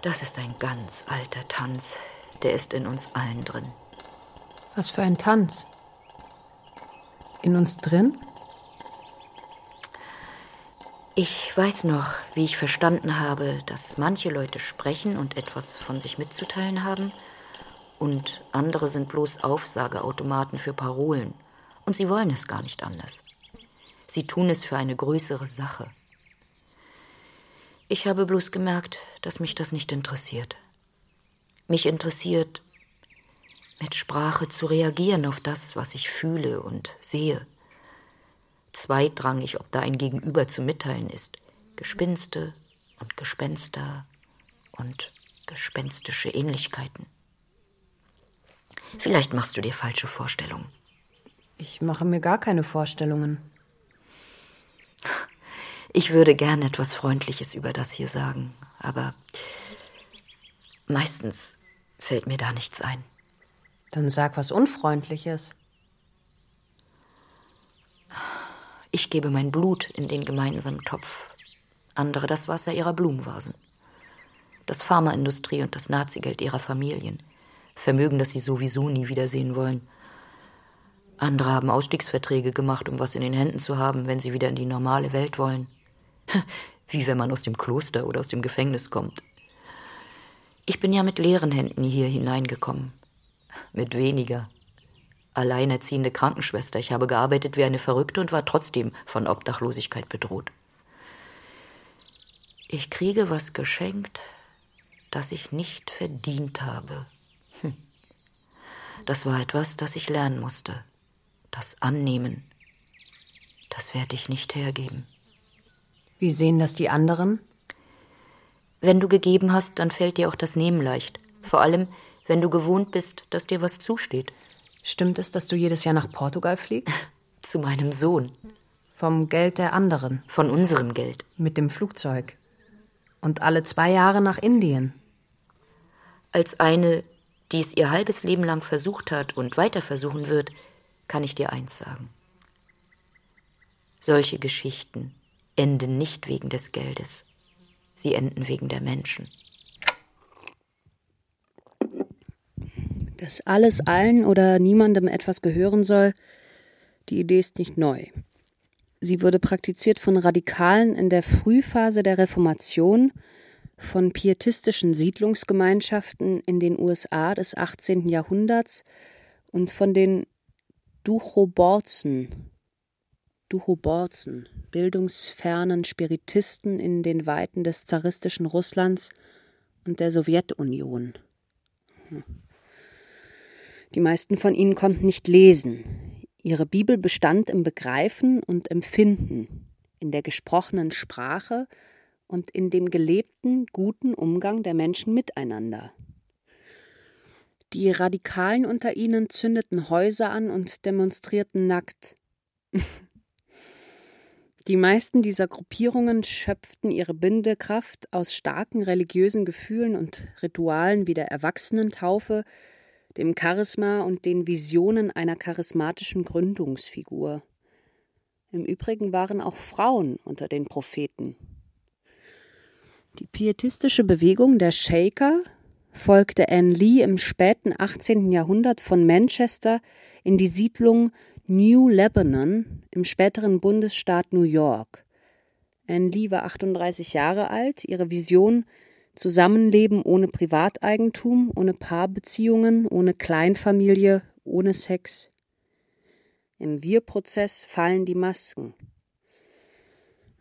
S15: Das ist ein ganz alter Tanz. Der ist in uns allen drin.
S2: Was für ein Tanz? In uns drin?
S15: Ich weiß noch, wie ich verstanden habe, dass manche Leute sprechen und etwas von sich mitzuteilen haben, und andere sind bloß Aufsageautomaten für Parolen, und sie wollen es gar nicht anders. Sie tun es für eine größere Sache. Ich habe bloß gemerkt, dass mich das nicht interessiert. Mich interessiert, mit Sprache zu reagieren auf das, was ich fühle und sehe zweitrangig, ob da ein Gegenüber zu mitteilen ist. Gespinste und Gespenster und gespenstische Ähnlichkeiten. Vielleicht machst du dir falsche Vorstellungen.
S2: Ich mache mir gar keine Vorstellungen.
S15: Ich würde gern etwas Freundliches über das hier sagen, aber meistens fällt mir da nichts ein.
S2: Dann sag was Unfreundliches.
S15: Ich gebe mein Blut in den gemeinsamen Topf, andere das Wasser ihrer Blumenvasen. Das Pharmaindustrie und das Nazigeld ihrer Familien, Vermögen, das sie sowieso nie wiedersehen wollen. Andere haben Ausstiegsverträge gemacht, um was in den Händen zu haben, wenn sie wieder in die normale Welt wollen. Wie wenn man aus dem Kloster oder aus dem Gefängnis kommt. Ich bin ja mit leeren Händen hier hineingekommen. Mit weniger, alleinerziehende Krankenschwester. Ich habe gearbeitet wie eine Verrückte und war trotzdem von Obdachlosigkeit bedroht. Ich kriege was geschenkt, das ich nicht verdient habe. Hm. Das war etwas, das ich lernen musste. Das Annehmen. Das werde ich nicht hergeben.
S2: Wie sehen das die anderen?
S15: Wenn du gegeben hast, dann fällt dir auch das Nehmen leicht. Vor allem, wenn du gewohnt bist, dass dir was zusteht.
S16: Stimmt es, dass du jedes Jahr nach Portugal fliegst?
S15: Zu meinem Sohn.
S16: Vom Geld der anderen.
S15: Von unserem Geld.
S16: Mit dem Flugzeug. Und alle zwei Jahre nach Indien.
S15: Als eine, die es ihr halbes Leben lang versucht hat und weiter versuchen wird, kann ich dir eins sagen. Solche Geschichten enden nicht wegen des Geldes. Sie enden wegen der Menschen.
S2: Dass alles allen oder niemandem etwas gehören soll, die Idee ist nicht neu. Sie wurde praktiziert von Radikalen in der Frühphase der Reformation, von pietistischen Siedlungsgemeinschaften in den USA des 18. Jahrhunderts und von den Duchoborzen, Duchoborzen, bildungsfernen Spiritisten in den Weiten des zaristischen Russlands und der Sowjetunion. Hm. Die meisten von ihnen konnten nicht lesen. Ihre Bibel bestand im Begreifen und Empfinden, in der gesprochenen Sprache und in dem gelebten, guten Umgang der Menschen miteinander. Die Radikalen unter ihnen zündeten Häuser an und demonstrierten nackt. Die meisten dieser Gruppierungen schöpften ihre Bindekraft aus starken religiösen Gefühlen und Ritualen wie der Erwachsenentaufe, dem Charisma und den Visionen einer charismatischen Gründungsfigur. Im Übrigen waren auch Frauen unter den Propheten. Die pietistische Bewegung der Shaker folgte Anne Lee im späten 18. Jahrhundert von Manchester in die Siedlung New Lebanon im späteren Bundesstaat New York. Anne Lee war 38 Jahre alt. Ihre Vision Zusammenleben ohne Privateigentum, ohne Paarbeziehungen, ohne Kleinfamilie, ohne Sex. Im Wir-Prozess fallen die Masken.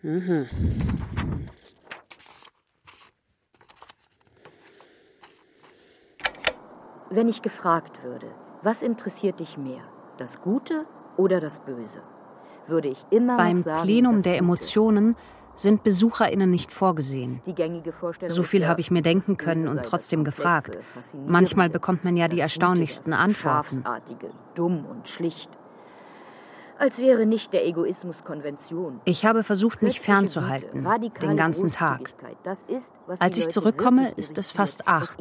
S2: Aha.
S15: Wenn ich gefragt würde, was interessiert dich mehr, das Gute oder das Böse, würde ich immer
S16: Beim
S15: sagen,
S16: Plenum
S15: das
S16: der
S15: Gute.
S16: Emotionen sind BesucherInnen nicht vorgesehen. So viel habe ich mir denken können und trotzdem gefragt. Manchmal bekommt man ja die erstaunlichsten Antworten.
S15: Dumm und schlicht. Als wäre nicht der Egoismus Konvention.
S16: Ich habe versucht, mich fernzuhalten, den ganzen Tag. Als ich zurückkomme, ist es fast acht.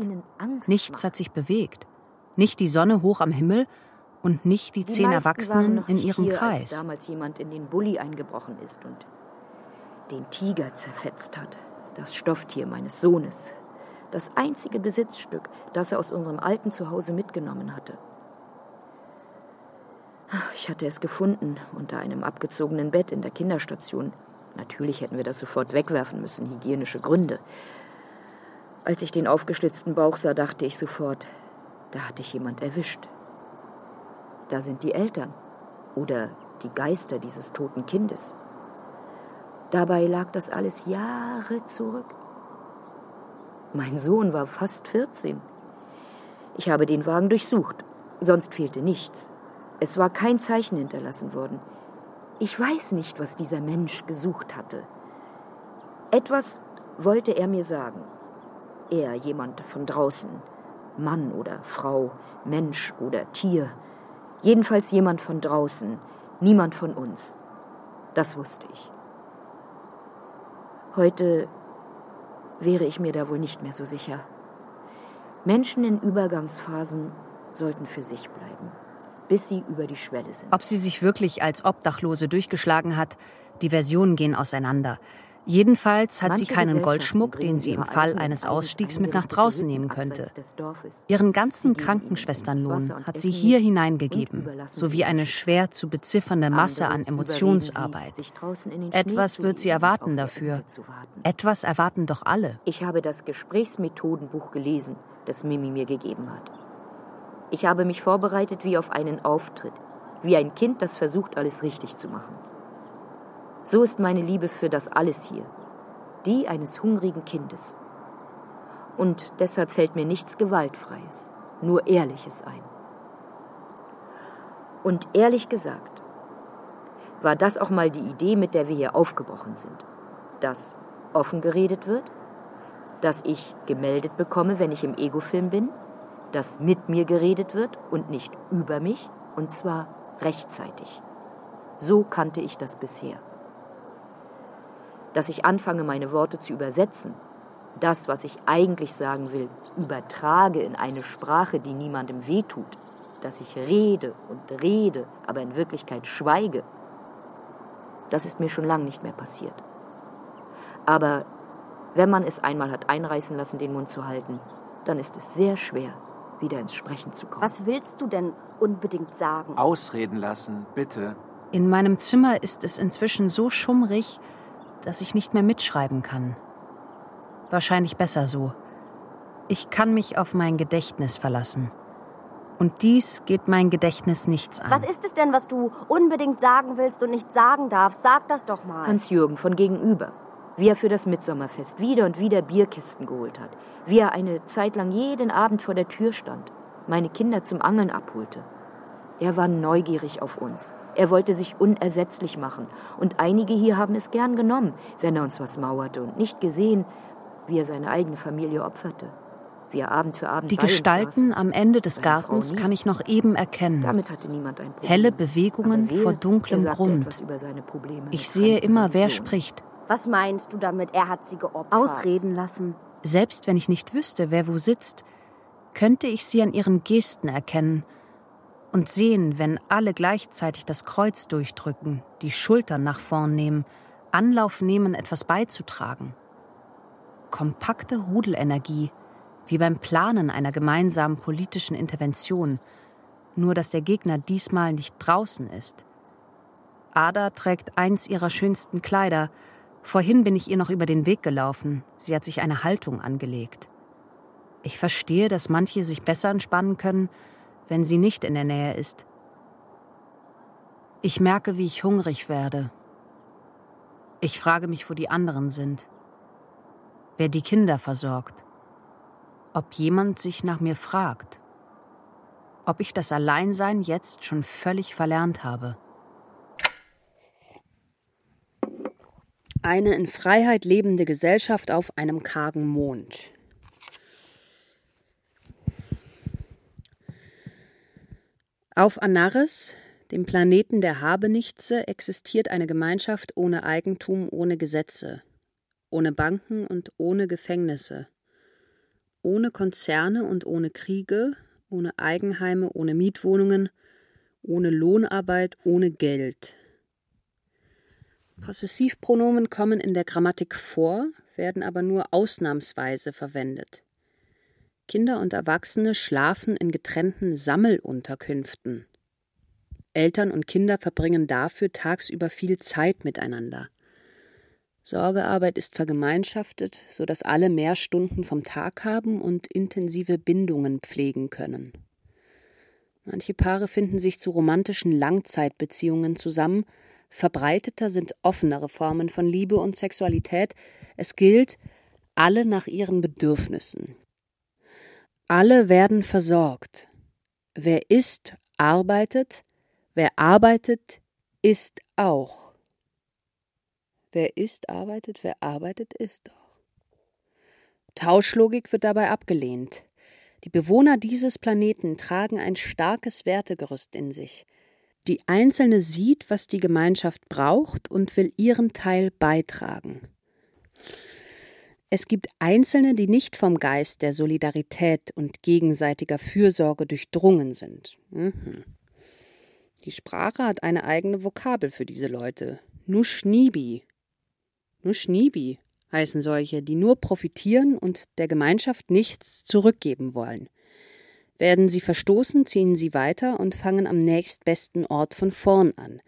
S16: Nichts hat sich bewegt. Nicht die Sonne hoch am Himmel und nicht die, zehn Erwachsenen in ihrem
S15: hier,
S16: Kreis.
S15: Als damals jemand in den Bulli eingebrochen ist und den Tiger zerfetzt hat. Das Stofftier meines Sohnes. Das einzige Besitzstück, das er aus unserem alten Zuhause mitgenommen hatte. Ich hatte es gefunden unter einem abgezogenen Bett in der Kinderstation. Natürlich hätten wir das sofort wegwerfen müssen, hygienische Gründe. Als ich den aufgeschlitzten Bauch sah, dachte ich sofort, da hat dich jemand erwischt. Da sind die Eltern oder die Geister dieses toten Kindes. Dabei lag das alles Jahre zurück. Mein Sohn war fast 14. Ich habe den Wagen durchsucht, sonst fehlte nichts. Es war kein Zeichen hinterlassen worden. Ich weiß nicht, was dieser Mensch gesucht hatte. Etwas wollte er mir sagen. Er, jemand von draußen. Mann oder Frau, Mensch oder Tier. Jedenfalls jemand von draußen, niemand von uns. Das wusste ich. Heute wäre ich mir da wohl nicht mehr so sicher. Menschen in Übergangsphasen sollten für sich bleiben, bis sie über die Schwelle sind.
S16: Ob sie sich wirklich als Obdachlose durchgeschlagen hat, die Versionen gehen auseinander. Jedenfalls hat sie keinen Goldschmuck, den sie im Fall eines Ausstiegs mit nach draußen nehmen könnte. Ihren ganzen Krankenschwesternlohn hat sie hier hineingegeben, sowie eine schwer zu beziffernde Masse an Emotionsarbeit. Etwas wird sie erwarten dafür. Etwas erwarten doch alle.
S15: Ich habe das Gesprächsmethodenbuch gelesen, das Mimi mir gegeben hat. Ich habe mich vorbereitet wie auf einen Auftritt, wie ein Kind, das versucht, alles richtig zu machen. So ist meine Liebe für das Alles hier, die eines hungrigen Kindes. Und deshalb fällt mir nichts Gewaltfreies, nur Ehrliches ein. Und ehrlich gesagt, war das auch mal die Idee, mit der wir hier aufgebrochen sind. Dass offen geredet wird, dass ich gemeldet bekomme, wenn ich im Ego-Film bin, dass mit mir geredet wird und nicht über mich, und zwar rechtzeitig. So kannte ich das bisher. Dass ich anfange, meine Worte zu übersetzen, das, was ich eigentlich sagen will, übertrage in eine Sprache, die niemandem wehtut, dass ich rede und rede, aber in Wirklichkeit schweige, das ist mir schon lange nicht mehr passiert. Aber wenn man es einmal hat einreißen lassen, den Mund zu halten, dann ist es sehr schwer, wieder ins Sprechen zu kommen.
S3: Was willst du denn unbedingt sagen?
S5: Ausreden lassen, bitte.
S2: In meinem Zimmer ist es inzwischen so schummrig, dass ich nicht mehr mitschreiben kann. Wahrscheinlich besser so. Ich kann mich auf mein Gedächtnis verlassen. Und dies geht mein Gedächtnis nichts an.
S3: Was ist es denn, was du unbedingt sagen willst und nicht sagen darfst? Sag das doch mal.
S15: Hans-Jürgen von gegenüber. Wie er für das Mitsommerfest wieder und wieder Bierkisten geholt hat. Wie er eine Zeit lang jeden Abend vor der Tür stand. Meine Kinder zum Angeln abholte. Er war neugierig auf uns. Er wollte sich unersetzlich machen. Und einige hier haben es gern genommen, wenn er uns was mauerte und nicht gesehen, wie er seine eigene Familie opferte wie er Abend für Abend
S2: Die Gestalten am Ende des Gartens kann ich noch eben erkennen.
S15: Damit hatte niemand ein Problem.
S2: Helle Bewegungen vor dunklem Grund. Ich sehe immer, wer spricht.
S3: Was meinst du damit, er hat sie geopfert?
S15: Ausreden lassen.
S2: Selbst wenn ich nicht wüsste, wer wo sitzt, könnte ich sie an ihren Gesten erkennen und sehen, wenn alle gleichzeitig das Kreuz durchdrücken, die Schultern nach vorn nehmen, Anlauf nehmen, etwas beizutragen. Kompakte Rudelenergie, wie beim Planen einer gemeinsamen politischen Intervention, nur dass der Gegner diesmal nicht draußen ist. Ada trägt eins ihrer schönsten Kleider. Vorhin bin ich ihr noch über den Weg gelaufen. Sie hat sich eine Haltung angelegt. Ich verstehe, dass manche sich besser entspannen können, wenn sie nicht in der Nähe ist. Ich merke, wie ich hungrig werde. Ich frage mich, wo die anderen sind. Wer die Kinder versorgt ob jemand sich nach mir fragt, ob ich das Alleinsein jetzt schon völlig verlernt habe. Eine in Freiheit lebende Gesellschaft auf einem kargen Mond. Auf Anaris, dem Planeten der Habenichtse, existiert eine Gemeinschaft ohne Eigentum, ohne Gesetze, ohne Banken und ohne Gefängnisse ohne Konzerne und ohne Kriege, ohne Eigenheime, ohne Mietwohnungen, ohne Lohnarbeit, ohne Geld. Possessivpronomen kommen in der Grammatik vor, werden aber nur ausnahmsweise verwendet. Kinder und Erwachsene schlafen in getrennten Sammelunterkünften. Eltern und Kinder verbringen dafür tagsüber viel Zeit miteinander. Sorgearbeit ist vergemeinschaftet, sodass alle mehr Stunden vom Tag haben und intensive Bindungen pflegen können. Manche Paare finden sich zu romantischen Langzeitbeziehungen zusammen, verbreiteter sind offenere Formen von Liebe und Sexualität. Es gilt, alle nach ihren Bedürfnissen. Alle werden versorgt. Wer isst, arbeitet, wer arbeitet, isst auch. Wer isst, arbeitet, wer arbeitet, isst auch. Tauschlogik wird dabei abgelehnt. Die Bewohner dieses Planeten tragen ein starkes Wertegerüst in sich. Die Einzelne sieht, was die Gemeinschaft braucht und will ihren Teil beitragen. Es gibt Einzelne, die nicht vom Geist der Solidarität und gegenseitiger Fürsorge durchdrungen sind. Mhm. Die Sprache hat eine eigene Vokabel für diese Leute. Nuschnibi, nur Schniebi heißen solche, die nur profitieren und der Gemeinschaft nichts zurückgeben wollen. Werden sie verstoßen, ziehen sie weiter und fangen am nächstbesten Ort von vorn an.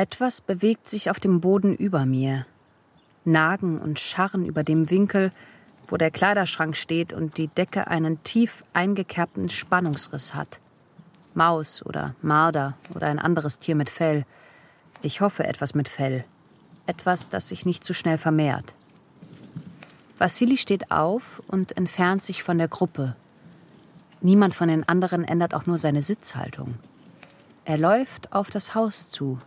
S2: Etwas bewegt sich auf dem Boden über mir. Nagen und Scharren über dem Winkel, wo der Kleiderschrank steht und die Decke einen tief eingekerbten Spannungsriss hat. Maus oder Marder oder ein anderes Tier mit Fell. Ich hoffe etwas mit Fell. Etwas, das sich nicht zu schnell vermehrt. Vassili steht auf und entfernt sich von der Gruppe. Niemand von den anderen ändert auch nur seine Sitzhaltung. Er läuft auf das Haus zu,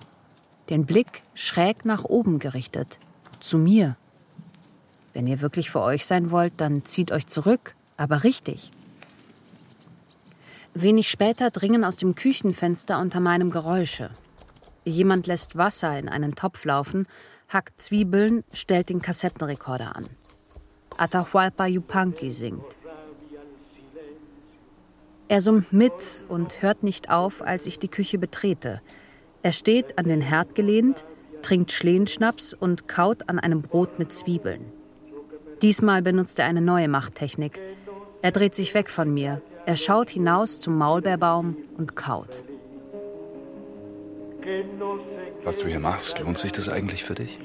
S2: den Blick schräg nach oben gerichtet, zu mir. Wenn ihr wirklich für euch sein wollt, dann zieht euch zurück, aber richtig. Wenig später dringen aus dem Küchenfenster unter meinem Geräusche. Jemand lässt Wasser in einen Topf laufen, hackt Zwiebeln, stellt den Kassettenrekorder an. Atahualpa Yupanqui singt. Er summt mit und hört nicht auf, als ich die Küche betrete. Er steht an den Herd gelehnt, trinkt Schlehenschnaps und kaut an einem Brot mit Zwiebeln. Diesmal benutzt er eine neue Machttechnik. Er dreht sich weg von mir. Er schaut hinaus zum Maulbeerbaum und kaut.
S6: Was du hier machst, lohnt sich das eigentlich für dich?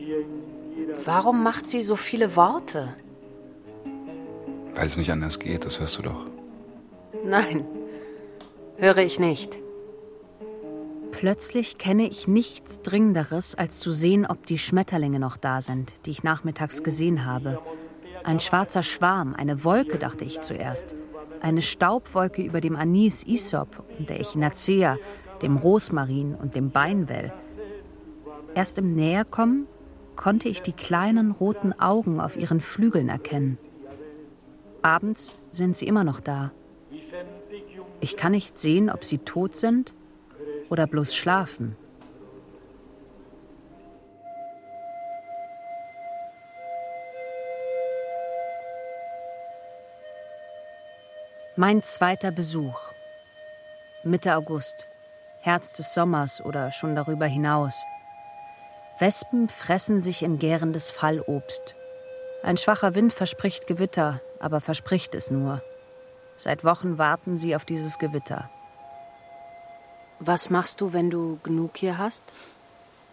S2: Warum macht sie so viele Worte?
S6: Weil es nicht anders geht, das hörst du doch.
S2: Nein, höre ich nicht. Plötzlich kenne ich nichts Dringenderes, als zu sehen, ob die Schmetterlinge noch da sind, die ich nachmittags gesehen habe. Ein schwarzer Schwarm, eine Wolke, dachte ich zuerst. Eine Staubwolke über dem Anis Isop und der Echinacea, dem Rosmarin und dem Beinwell. Erst im Näherkommen konnte ich die kleinen roten Augen auf ihren Flügeln erkennen. Abends sind sie immer noch da. Ich kann nicht sehen, ob sie tot sind oder bloß schlafen. Mein zweiter Besuch. Mitte August. Herz des Sommers oder schon darüber hinaus. Wespen fressen sich in gärendes Fallobst. Ein schwacher Wind verspricht Gewitter, aber verspricht es nur. Seit Wochen warten sie auf dieses Gewitter. Was machst du, wenn du genug hier hast?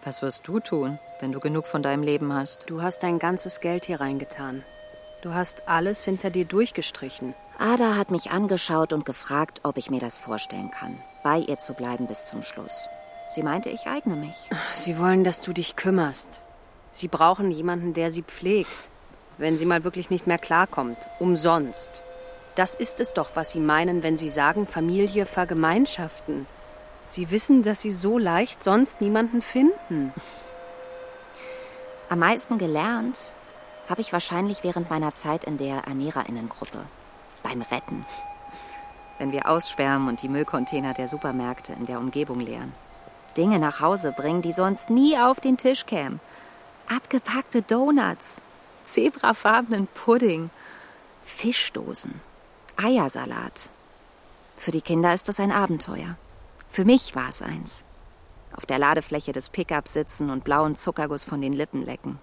S15: Was wirst du tun, wenn du genug von deinem Leben hast?
S2: Du hast dein ganzes Geld hier reingetan. Du hast alles hinter dir durchgestrichen.
S3: Ada hat mich angeschaut und gefragt, ob ich mir das vorstellen kann, bei ihr zu bleiben bis zum Schluss. Sie meinte, ich eigne mich.
S2: Sie wollen, dass du dich kümmerst. Sie brauchen jemanden, der sie pflegt. Wenn sie mal wirklich nicht mehr klarkommt. Umsonst. Das ist es doch, was sie meinen, wenn sie sagen, Familie vergemeinschaften. Sie wissen, dass Sie so leicht sonst niemanden finden.
S3: Am meisten gelernt habe ich wahrscheinlich während meiner Zeit in der Ernährerinnengruppe. Beim Retten. Wenn wir ausschwärmen und die Müllcontainer der Supermärkte in der Umgebung leeren. Dinge nach Hause bringen, die sonst nie auf den Tisch kämen. Abgepackte Donuts, zebrafarbenen Pudding, Fischdosen, Eiersalat. Für die Kinder ist das ein Abenteuer. Für mich war es eins. Auf der Ladefläche des Pickups sitzen und blauen Zuckerguss von den Lippen lecken.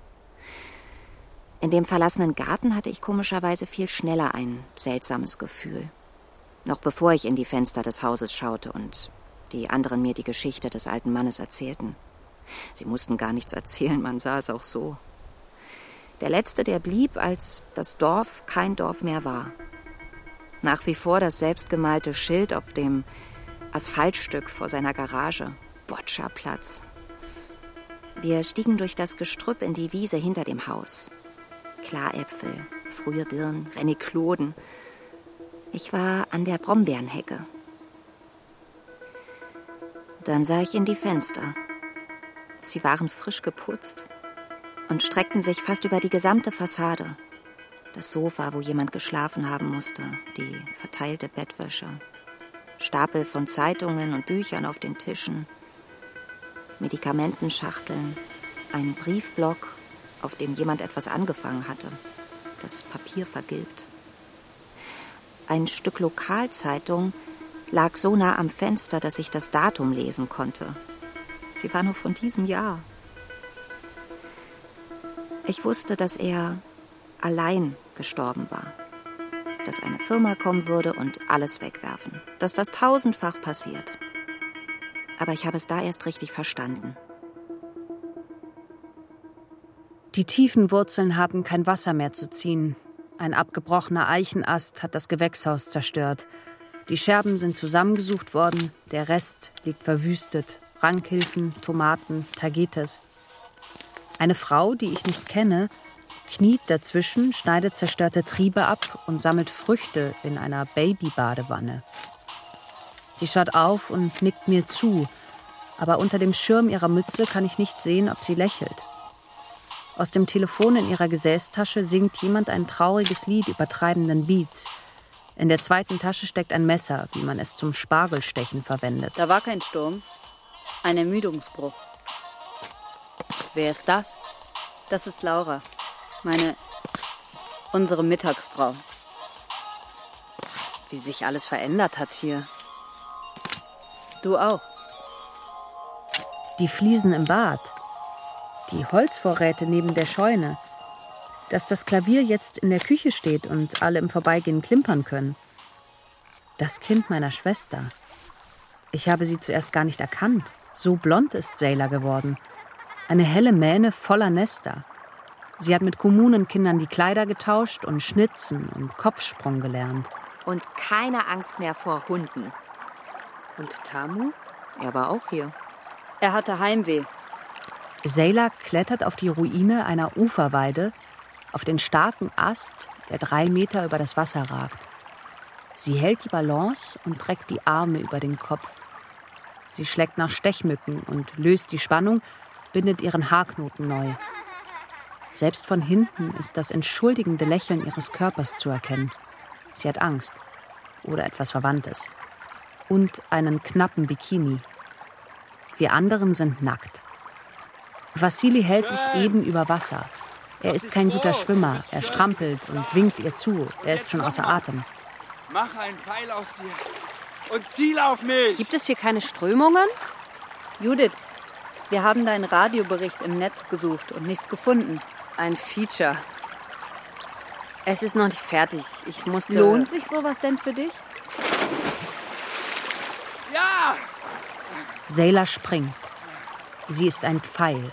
S3: In dem verlassenen Garten hatte ich komischerweise viel schneller ein seltsames Gefühl. Noch bevor ich in die Fenster des Hauses schaute und die anderen mir die Geschichte des alten Mannes erzählten. Sie mussten gar nichts erzählen, man sah es auch so. Der letzte, der blieb, als das Dorf kein Dorf mehr war. Nach wie vor das selbstgemalte Schild auf dem Asphaltstück vor seiner Garage. Boccia-Platz. Wir stiegen durch das Gestrüpp in die Wiese hinter dem Haus. Klaräpfel, frühe Birnen, Renikloden. Ich war an der Brombeerenhecke. Dann sah ich in die Fenster. Sie waren frisch geputzt und streckten sich fast über die gesamte Fassade. Das Sofa, wo jemand geschlafen haben musste, die verteilte Bettwäsche, Stapel von Zeitungen und Büchern auf den Tischen, Medikamentenschachteln, ein Briefblock, auf dem jemand etwas angefangen hatte, das Papier vergilbt. Ein Stück Lokalzeitung lag so nah am Fenster, dass ich das Datum lesen konnte. Sie war nur von diesem Jahr. Ich wusste, dass er allein gestorben war dass eine Firma kommen würde und alles wegwerfen, dass das tausendfach passiert. Aber ich habe es da erst richtig verstanden.
S2: Die tiefen Wurzeln haben kein Wasser mehr zu ziehen. Ein abgebrochener Eichenast hat das Gewächshaus zerstört. Die Scherben sind zusammengesucht worden, der Rest liegt verwüstet. Rankhilfen, Tomaten, Tagetes. Eine Frau, die ich nicht kenne, kniet dazwischen, schneidet zerstörte Triebe ab und sammelt Früchte in einer Babybadewanne. Sie schaut auf und nickt mir zu, aber unter dem Schirm ihrer Mütze kann ich nicht sehen, ob sie lächelt. Aus dem Telefon in ihrer Gesäßtasche singt jemand ein trauriges Lied über treibenden Beats. In der zweiten Tasche steckt ein Messer, wie man es zum Spargelstechen verwendet.
S12: Da war kein Sturm. Ein Ermüdungsbruch.
S9: Wer ist das?
S12: Das ist Laura. Meine. unsere Mittagsfrau.
S9: Wie sich alles verändert hat hier.
S12: Du auch.
S2: Die Fliesen im Bad. Die Holzvorräte neben der Scheune. Dass das Klavier jetzt in der Küche steht und alle im Vorbeigehen klimpern können. Das Kind meiner Schwester. Ich habe sie zuerst gar nicht erkannt. So blond ist Sailor geworden. Eine helle Mähne voller Nester. Sie hat mit Kommunenkindern die Kleider getauscht und Schnitzen und Kopfsprung gelernt.
S15: Und keine Angst mehr vor Hunden.
S9: Und Tamu? Er war auch hier.
S12: Er hatte Heimweh.
S2: Sailor klettert auf die Ruine einer Uferweide, auf den starken Ast, der drei Meter über das Wasser ragt. Sie hält die Balance und reckt die Arme über den Kopf. Sie schlägt nach Stechmücken und löst die Spannung, bindet ihren Haarknoten neu. Selbst von hinten ist das entschuldigende Lächeln ihres Körpers zu erkennen. Sie hat Angst oder etwas Verwandtes. Und einen knappen Bikini. Wir anderen sind nackt. Vassili hält sich eben über Wasser. Er ist kein guter Schwimmer. Er strampelt und winkt ihr zu. Er ist schon außer Atem.
S17: Mach einen Pfeil aus dir und ziel auf mich.
S9: Gibt es hier keine Strömungen?
S12: Judith, wir haben deinen Radiobericht im Netz gesucht und nichts gefunden.
S9: Ein Feature. Es ist noch nicht fertig. Ich musste.
S12: Lohnt sich sowas denn für dich?
S17: Ja!
S2: Sailor springt. Sie ist ein Pfeil.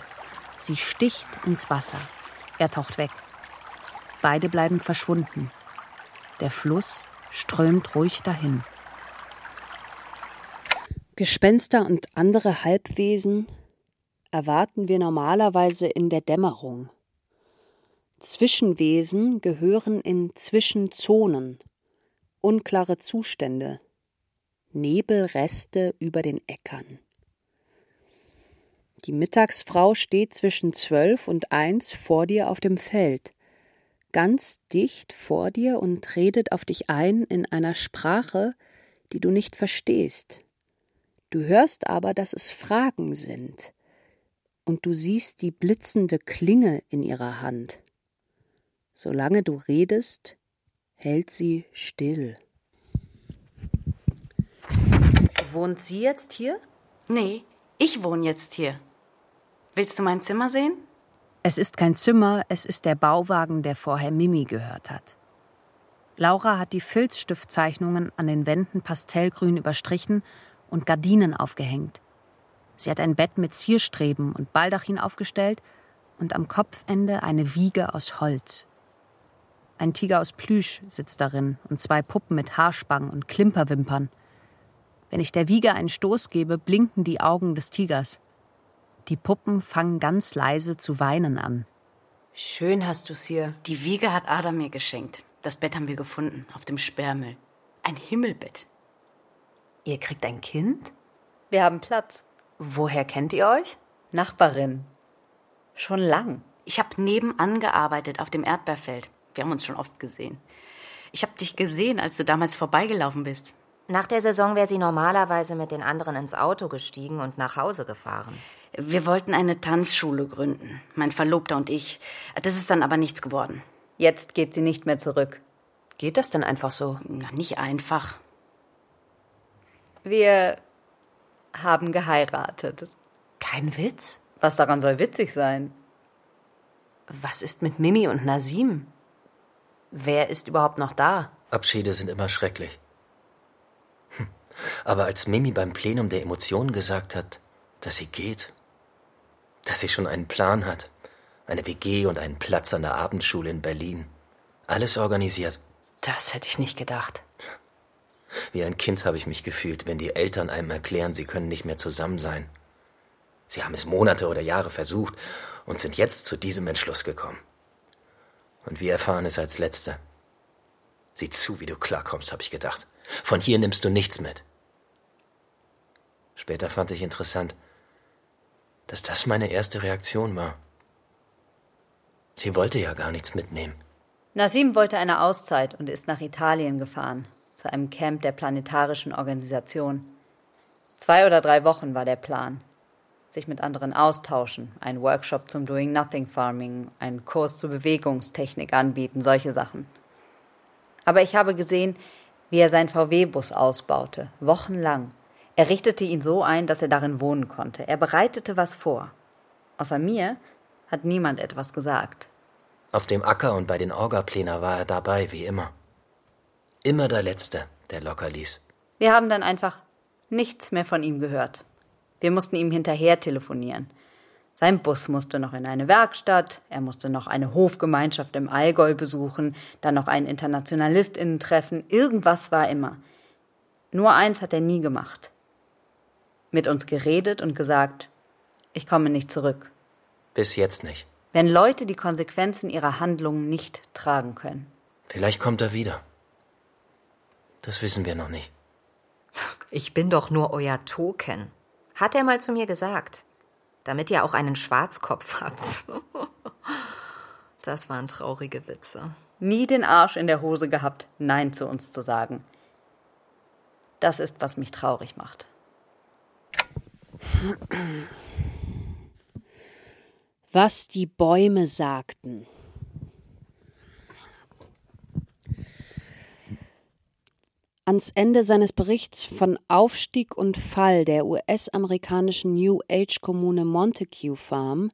S2: Sie sticht ins Wasser. Er taucht weg. Beide bleiben verschwunden. Der Fluss strömt ruhig dahin. Gespenster und andere Halbwesen erwarten wir normalerweise in der Dämmerung. Zwischenwesen gehören in Zwischenzonen, unklare Zustände, Nebelreste über den Äckern. Die Mittagsfrau steht zwischen zwölf und eins vor dir auf dem Feld, ganz dicht vor dir und redet auf dich ein in einer Sprache, die du nicht verstehst. Du hörst aber, dass es Fragen sind, und du siehst die blitzende Klinge in ihrer Hand. Solange du redest, hält sie still.
S9: Wohnt sie jetzt hier?
S18: Nee, ich wohne jetzt hier. Willst du mein Zimmer sehen?
S2: Es ist kein Zimmer, es ist der Bauwagen, der vorher Mimi gehört hat. Laura hat die Filzstiftzeichnungen an den Wänden pastellgrün überstrichen und Gardinen aufgehängt. Sie hat ein Bett mit Zierstreben und Baldachin aufgestellt und am Kopfende eine Wiege aus Holz. Ein Tiger aus Plüsch sitzt darin und zwei Puppen mit Haarspangen und Klimperwimpern. Wenn ich der Wiege einen Stoß gebe, blinken die Augen des Tigers. Die Puppen fangen ganz leise zu weinen an.
S18: Schön hast du's hier. Die Wiege hat Ada mir geschenkt. Das Bett haben wir gefunden, auf dem Sperrmüll. Ein Himmelbett.
S9: Ihr kriegt ein Kind?
S12: Wir haben Platz.
S9: Woher kennt ihr euch?
S12: Nachbarin. Schon lang.
S18: Ich habe nebenan gearbeitet auf dem Erdbeerfeld. Wir haben uns schon oft gesehen. Ich habe dich gesehen, als du damals vorbeigelaufen bist.
S15: Nach der Saison wäre sie normalerweise mit den anderen ins Auto gestiegen und nach Hause gefahren.
S18: Wir wollten eine Tanzschule gründen, mein Verlobter und ich. Das ist dann aber nichts geworden.
S12: Jetzt geht sie nicht mehr zurück.
S9: Geht das denn einfach so?
S18: Na, nicht einfach.
S12: Wir haben geheiratet.
S9: Kein Witz?
S12: Was daran soll witzig sein?
S9: Was ist mit Mimi und Nasim? Wer ist überhaupt noch da?
S11: Abschiede sind immer schrecklich. Hm. Aber als Mimi beim Plenum der Emotionen gesagt hat, dass sie geht, dass sie schon einen Plan hat, eine WG und einen Platz an der Abendschule in Berlin, alles organisiert.
S9: Das hätte ich nicht gedacht.
S11: Wie ein Kind habe ich mich gefühlt, wenn die Eltern einem erklären, sie können nicht mehr zusammen sein. Sie haben es Monate oder Jahre versucht und sind jetzt zu diesem Entschluss gekommen. Und wir erfahren es als Letzte. Sieh zu, wie du klarkommst, habe ich gedacht. Von hier nimmst du nichts mit. Später fand ich interessant, dass das meine erste Reaktion war. Sie wollte ja gar nichts mitnehmen.
S12: Nasim wollte eine Auszeit und ist nach Italien gefahren, zu einem Camp der planetarischen Organisation. Zwei oder drei Wochen war der Plan. Sich mit anderen austauschen, ein Workshop zum Doing Nothing Farming, einen Kurs zur Bewegungstechnik anbieten, solche Sachen. Aber ich habe gesehen, wie er seinen VW-Bus ausbaute, wochenlang. Er richtete ihn so ein, dass er darin wohnen konnte. Er bereitete was vor. Außer mir hat niemand etwas gesagt.
S11: Auf dem Acker und bei den Orgapläner war er dabei, wie immer. Immer der Letzte, der locker ließ.
S12: Wir haben dann einfach nichts mehr von ihm gehört. Wir mussten ihm hinterher telefonieren. Sein Bus musste noch in eine Werkstatt, er musste noch eine Hofgemeinschaft im Allgäu besuchen, dann noch ein Internationalistinnen treffen, irgendwas war immer. Nur eins hat er nie gemacht. Mit uns geredet und gesagt, ich komme nicht zurück.
S11: Bis jetzt nicht.
S12: Wenn Leute die Konsequenzen ihrer Handlungen nicht tragen können.
S11: Vielleicht kommt er wieder. Das wissen wir noch nicht.
S3: Ich bin doch nur euer Token. Hat er mal zu mir gesagt damit ihr auch einen Schwarzkopf habt. Das waren traurige Witze.
S12: Nie den Arsch in der Hose gehabt, Nein zu uns zu sagen. Das ist, was mich traurig macht.
S2: Was die Bäume sagten. Ans Ende seines Berichts von Aufstieg und Fall der US-amerikanischen New Age-Kommune Montague Farm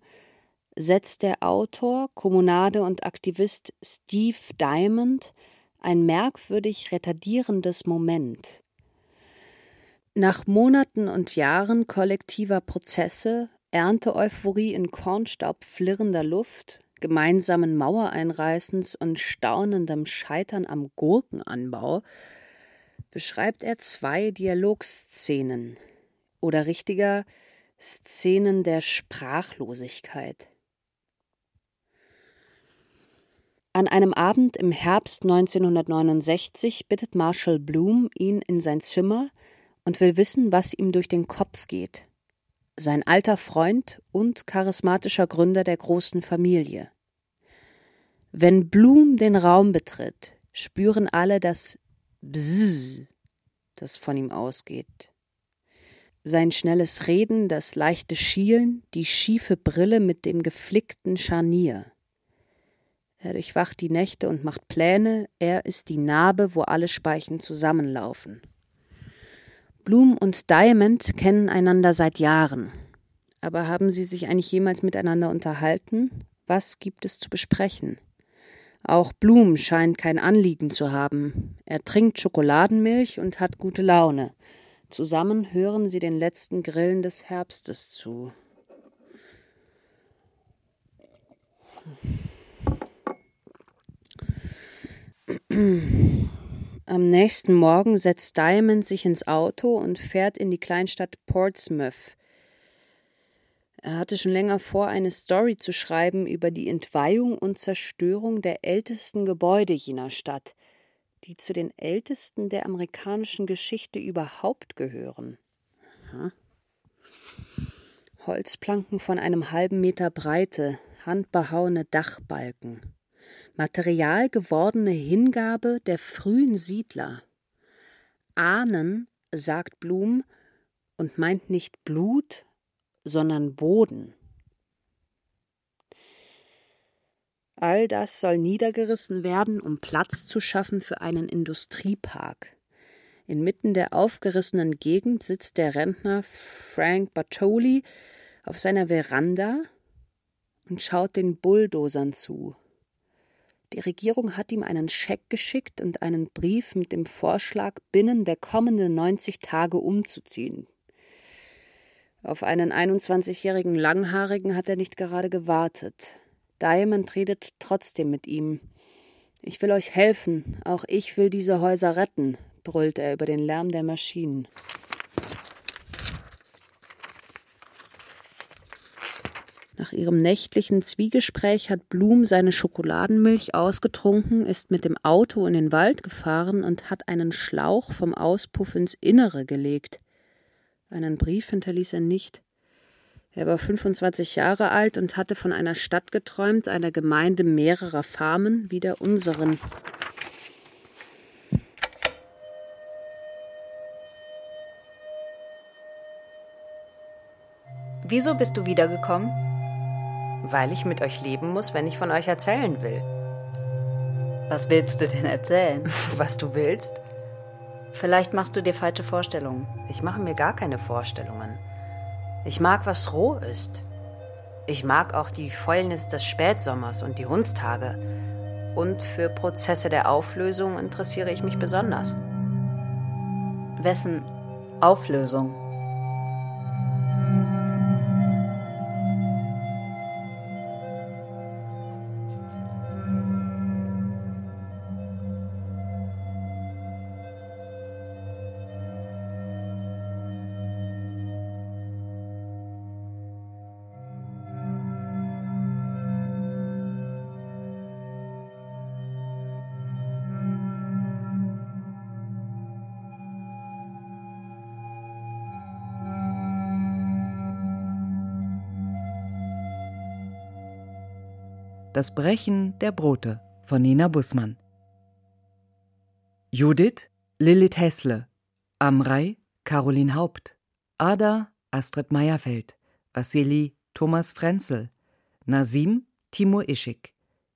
S2: setzt der Autor, Kommunade und Aktivist Steve Diamond ein merkwürdig retardierendes Moment. Nach Monaten und Jahren kollektiver Prozesse, Ernteeuphorie in Kornstaub flirrender Luft, gemeinsamen Mauereinreißens und staunendem Scheitern am Gurkenanbau beschreibt er zwei Dialogszenen oder richtiger Szenen der Sprachlosigkeit. An einem Abend im Herbst 1969 bittet Marshall Bloom ihn in sein Zimmer und will wissen, was ihm durch den Kopf geht. Sein alter Freund und charismatischer Gründer der großen Familie. Wenn Bloom den Raum betritt, spüren alle das Bzzz, das von ihm ausgeht. Sein schnelles Reden, das leichte Schielen, die schiefe Brille mit dem geflickten Scharnier. Er durchwacht die Nächte und macht Pläne, er ist die Narbe, wo alle Speichen zusammenlaufen. Blum und Diamond kennen einander seit Jahren. Aber haben sie sich eigentlich jemals miteinander unterhalten? Was gibt es zu besprechen? Auch Blum scheint kein Anliegen zu haben. Er trinkt Schokoladenmilch und hat gute Laune. Zusammen hören sie den letzten Grillen des Herbstes zu. Am nächsten Morgen setzt Diamond sich ins Auto und fährt in die Kleinstadt Portsmouth, er hatte schon länger vor, eine Story zu schreiben über die Entweihung und Zerstörung der ältesten Gebäude jener Stadt, die zu den ältesten der amerikanischen Geschichte überhaupt gehören. Aha. Holzplanken von einem halben Meter Breite, handbehauene Dachbalken. Material gewordene Hingabe der frühen Siedler. Ahnen, sagt Blum, und meint nicht Blut, sondern Boden. All das soll niedergerissen werden, um Platz zu schaffen für einen Industriepark. Inmitten der aufgerissenen Gegend sitzt der Rentner Frank Bartoli auf seiner Veranda und schaut den Bulldozern zu. Die Regierung hat ihm einen Scheck geschickt und einen Brief mit dem Vorschlag, binnen der kommenden 90 Tage umzuziehen. Auf einen 21-jährigen Langhaarigen hat er nicht gerade gewartet. Diamond redet trotzdem mit ihm. Ich will euch helfen, auch ich will diese Häuser retten, brüllt er über den Lärm der Maschinen. Nach ihrem nächtlichen Zwiegespräch hat Blum seine Schokoladenmilch ausgetrunken, ist mit dem Auto in den Wald gefahren und hat einen Schlauch vom Auspuff ins Innere gelegt. Einen Brief hinterließ er nicht.
S19: Er war 25 Jahre alt und hatte von einer Stadt geträumt, einer Gemeinde mehrerer Farmen wie der unseren.
S12: Wieso bist du wiedergekommen?
S2: Weil ich mit euch leben muss, wenn ich von euch erzählen will.
S12: Was willst du denn erzählen?
S2: Was du willst?
S12: Vielleicht machst du dir falsche Vorstellungen.
S2: Ich mache mir gar keine Vorstellungen. Ich mag, was roh ist. Ich mag auch die Fäulnis des Spätsommers und die Hundstage. Und für Prozesse der Auflösung interessiere ich mich besonders.
S12: Wessen Auflösung?
S4: Das Brechen der Brote von Nina Bussmann. Judith Lilith Hessle, Amrei Caroline Haupt, Ada Astrid Meyerfeld, Vassili Thomas Frenzel, Nasim Timo Ischik,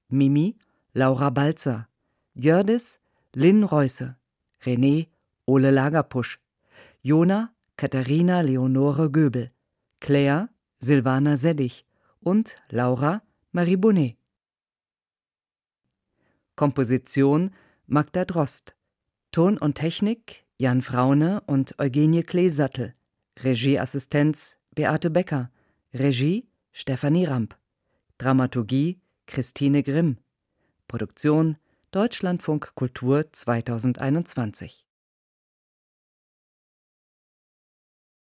S4: Mimi Laura Balzer, Jördis Lynn Reusse, René Ole Lagerpusch, Jona Katharina Leonore Göbel, Claire Silvana Seddig. Und Laura Marie Bonnet. Komposition Magda Drost. Ton und Technik Jan Fraune und Eugenie Kleesattel. Regieassistenz Beate Becker. Regie Stefanie Ramp. Dramaturgie Christine Grimm. Produktion Deutschlandfunk Kultur 2021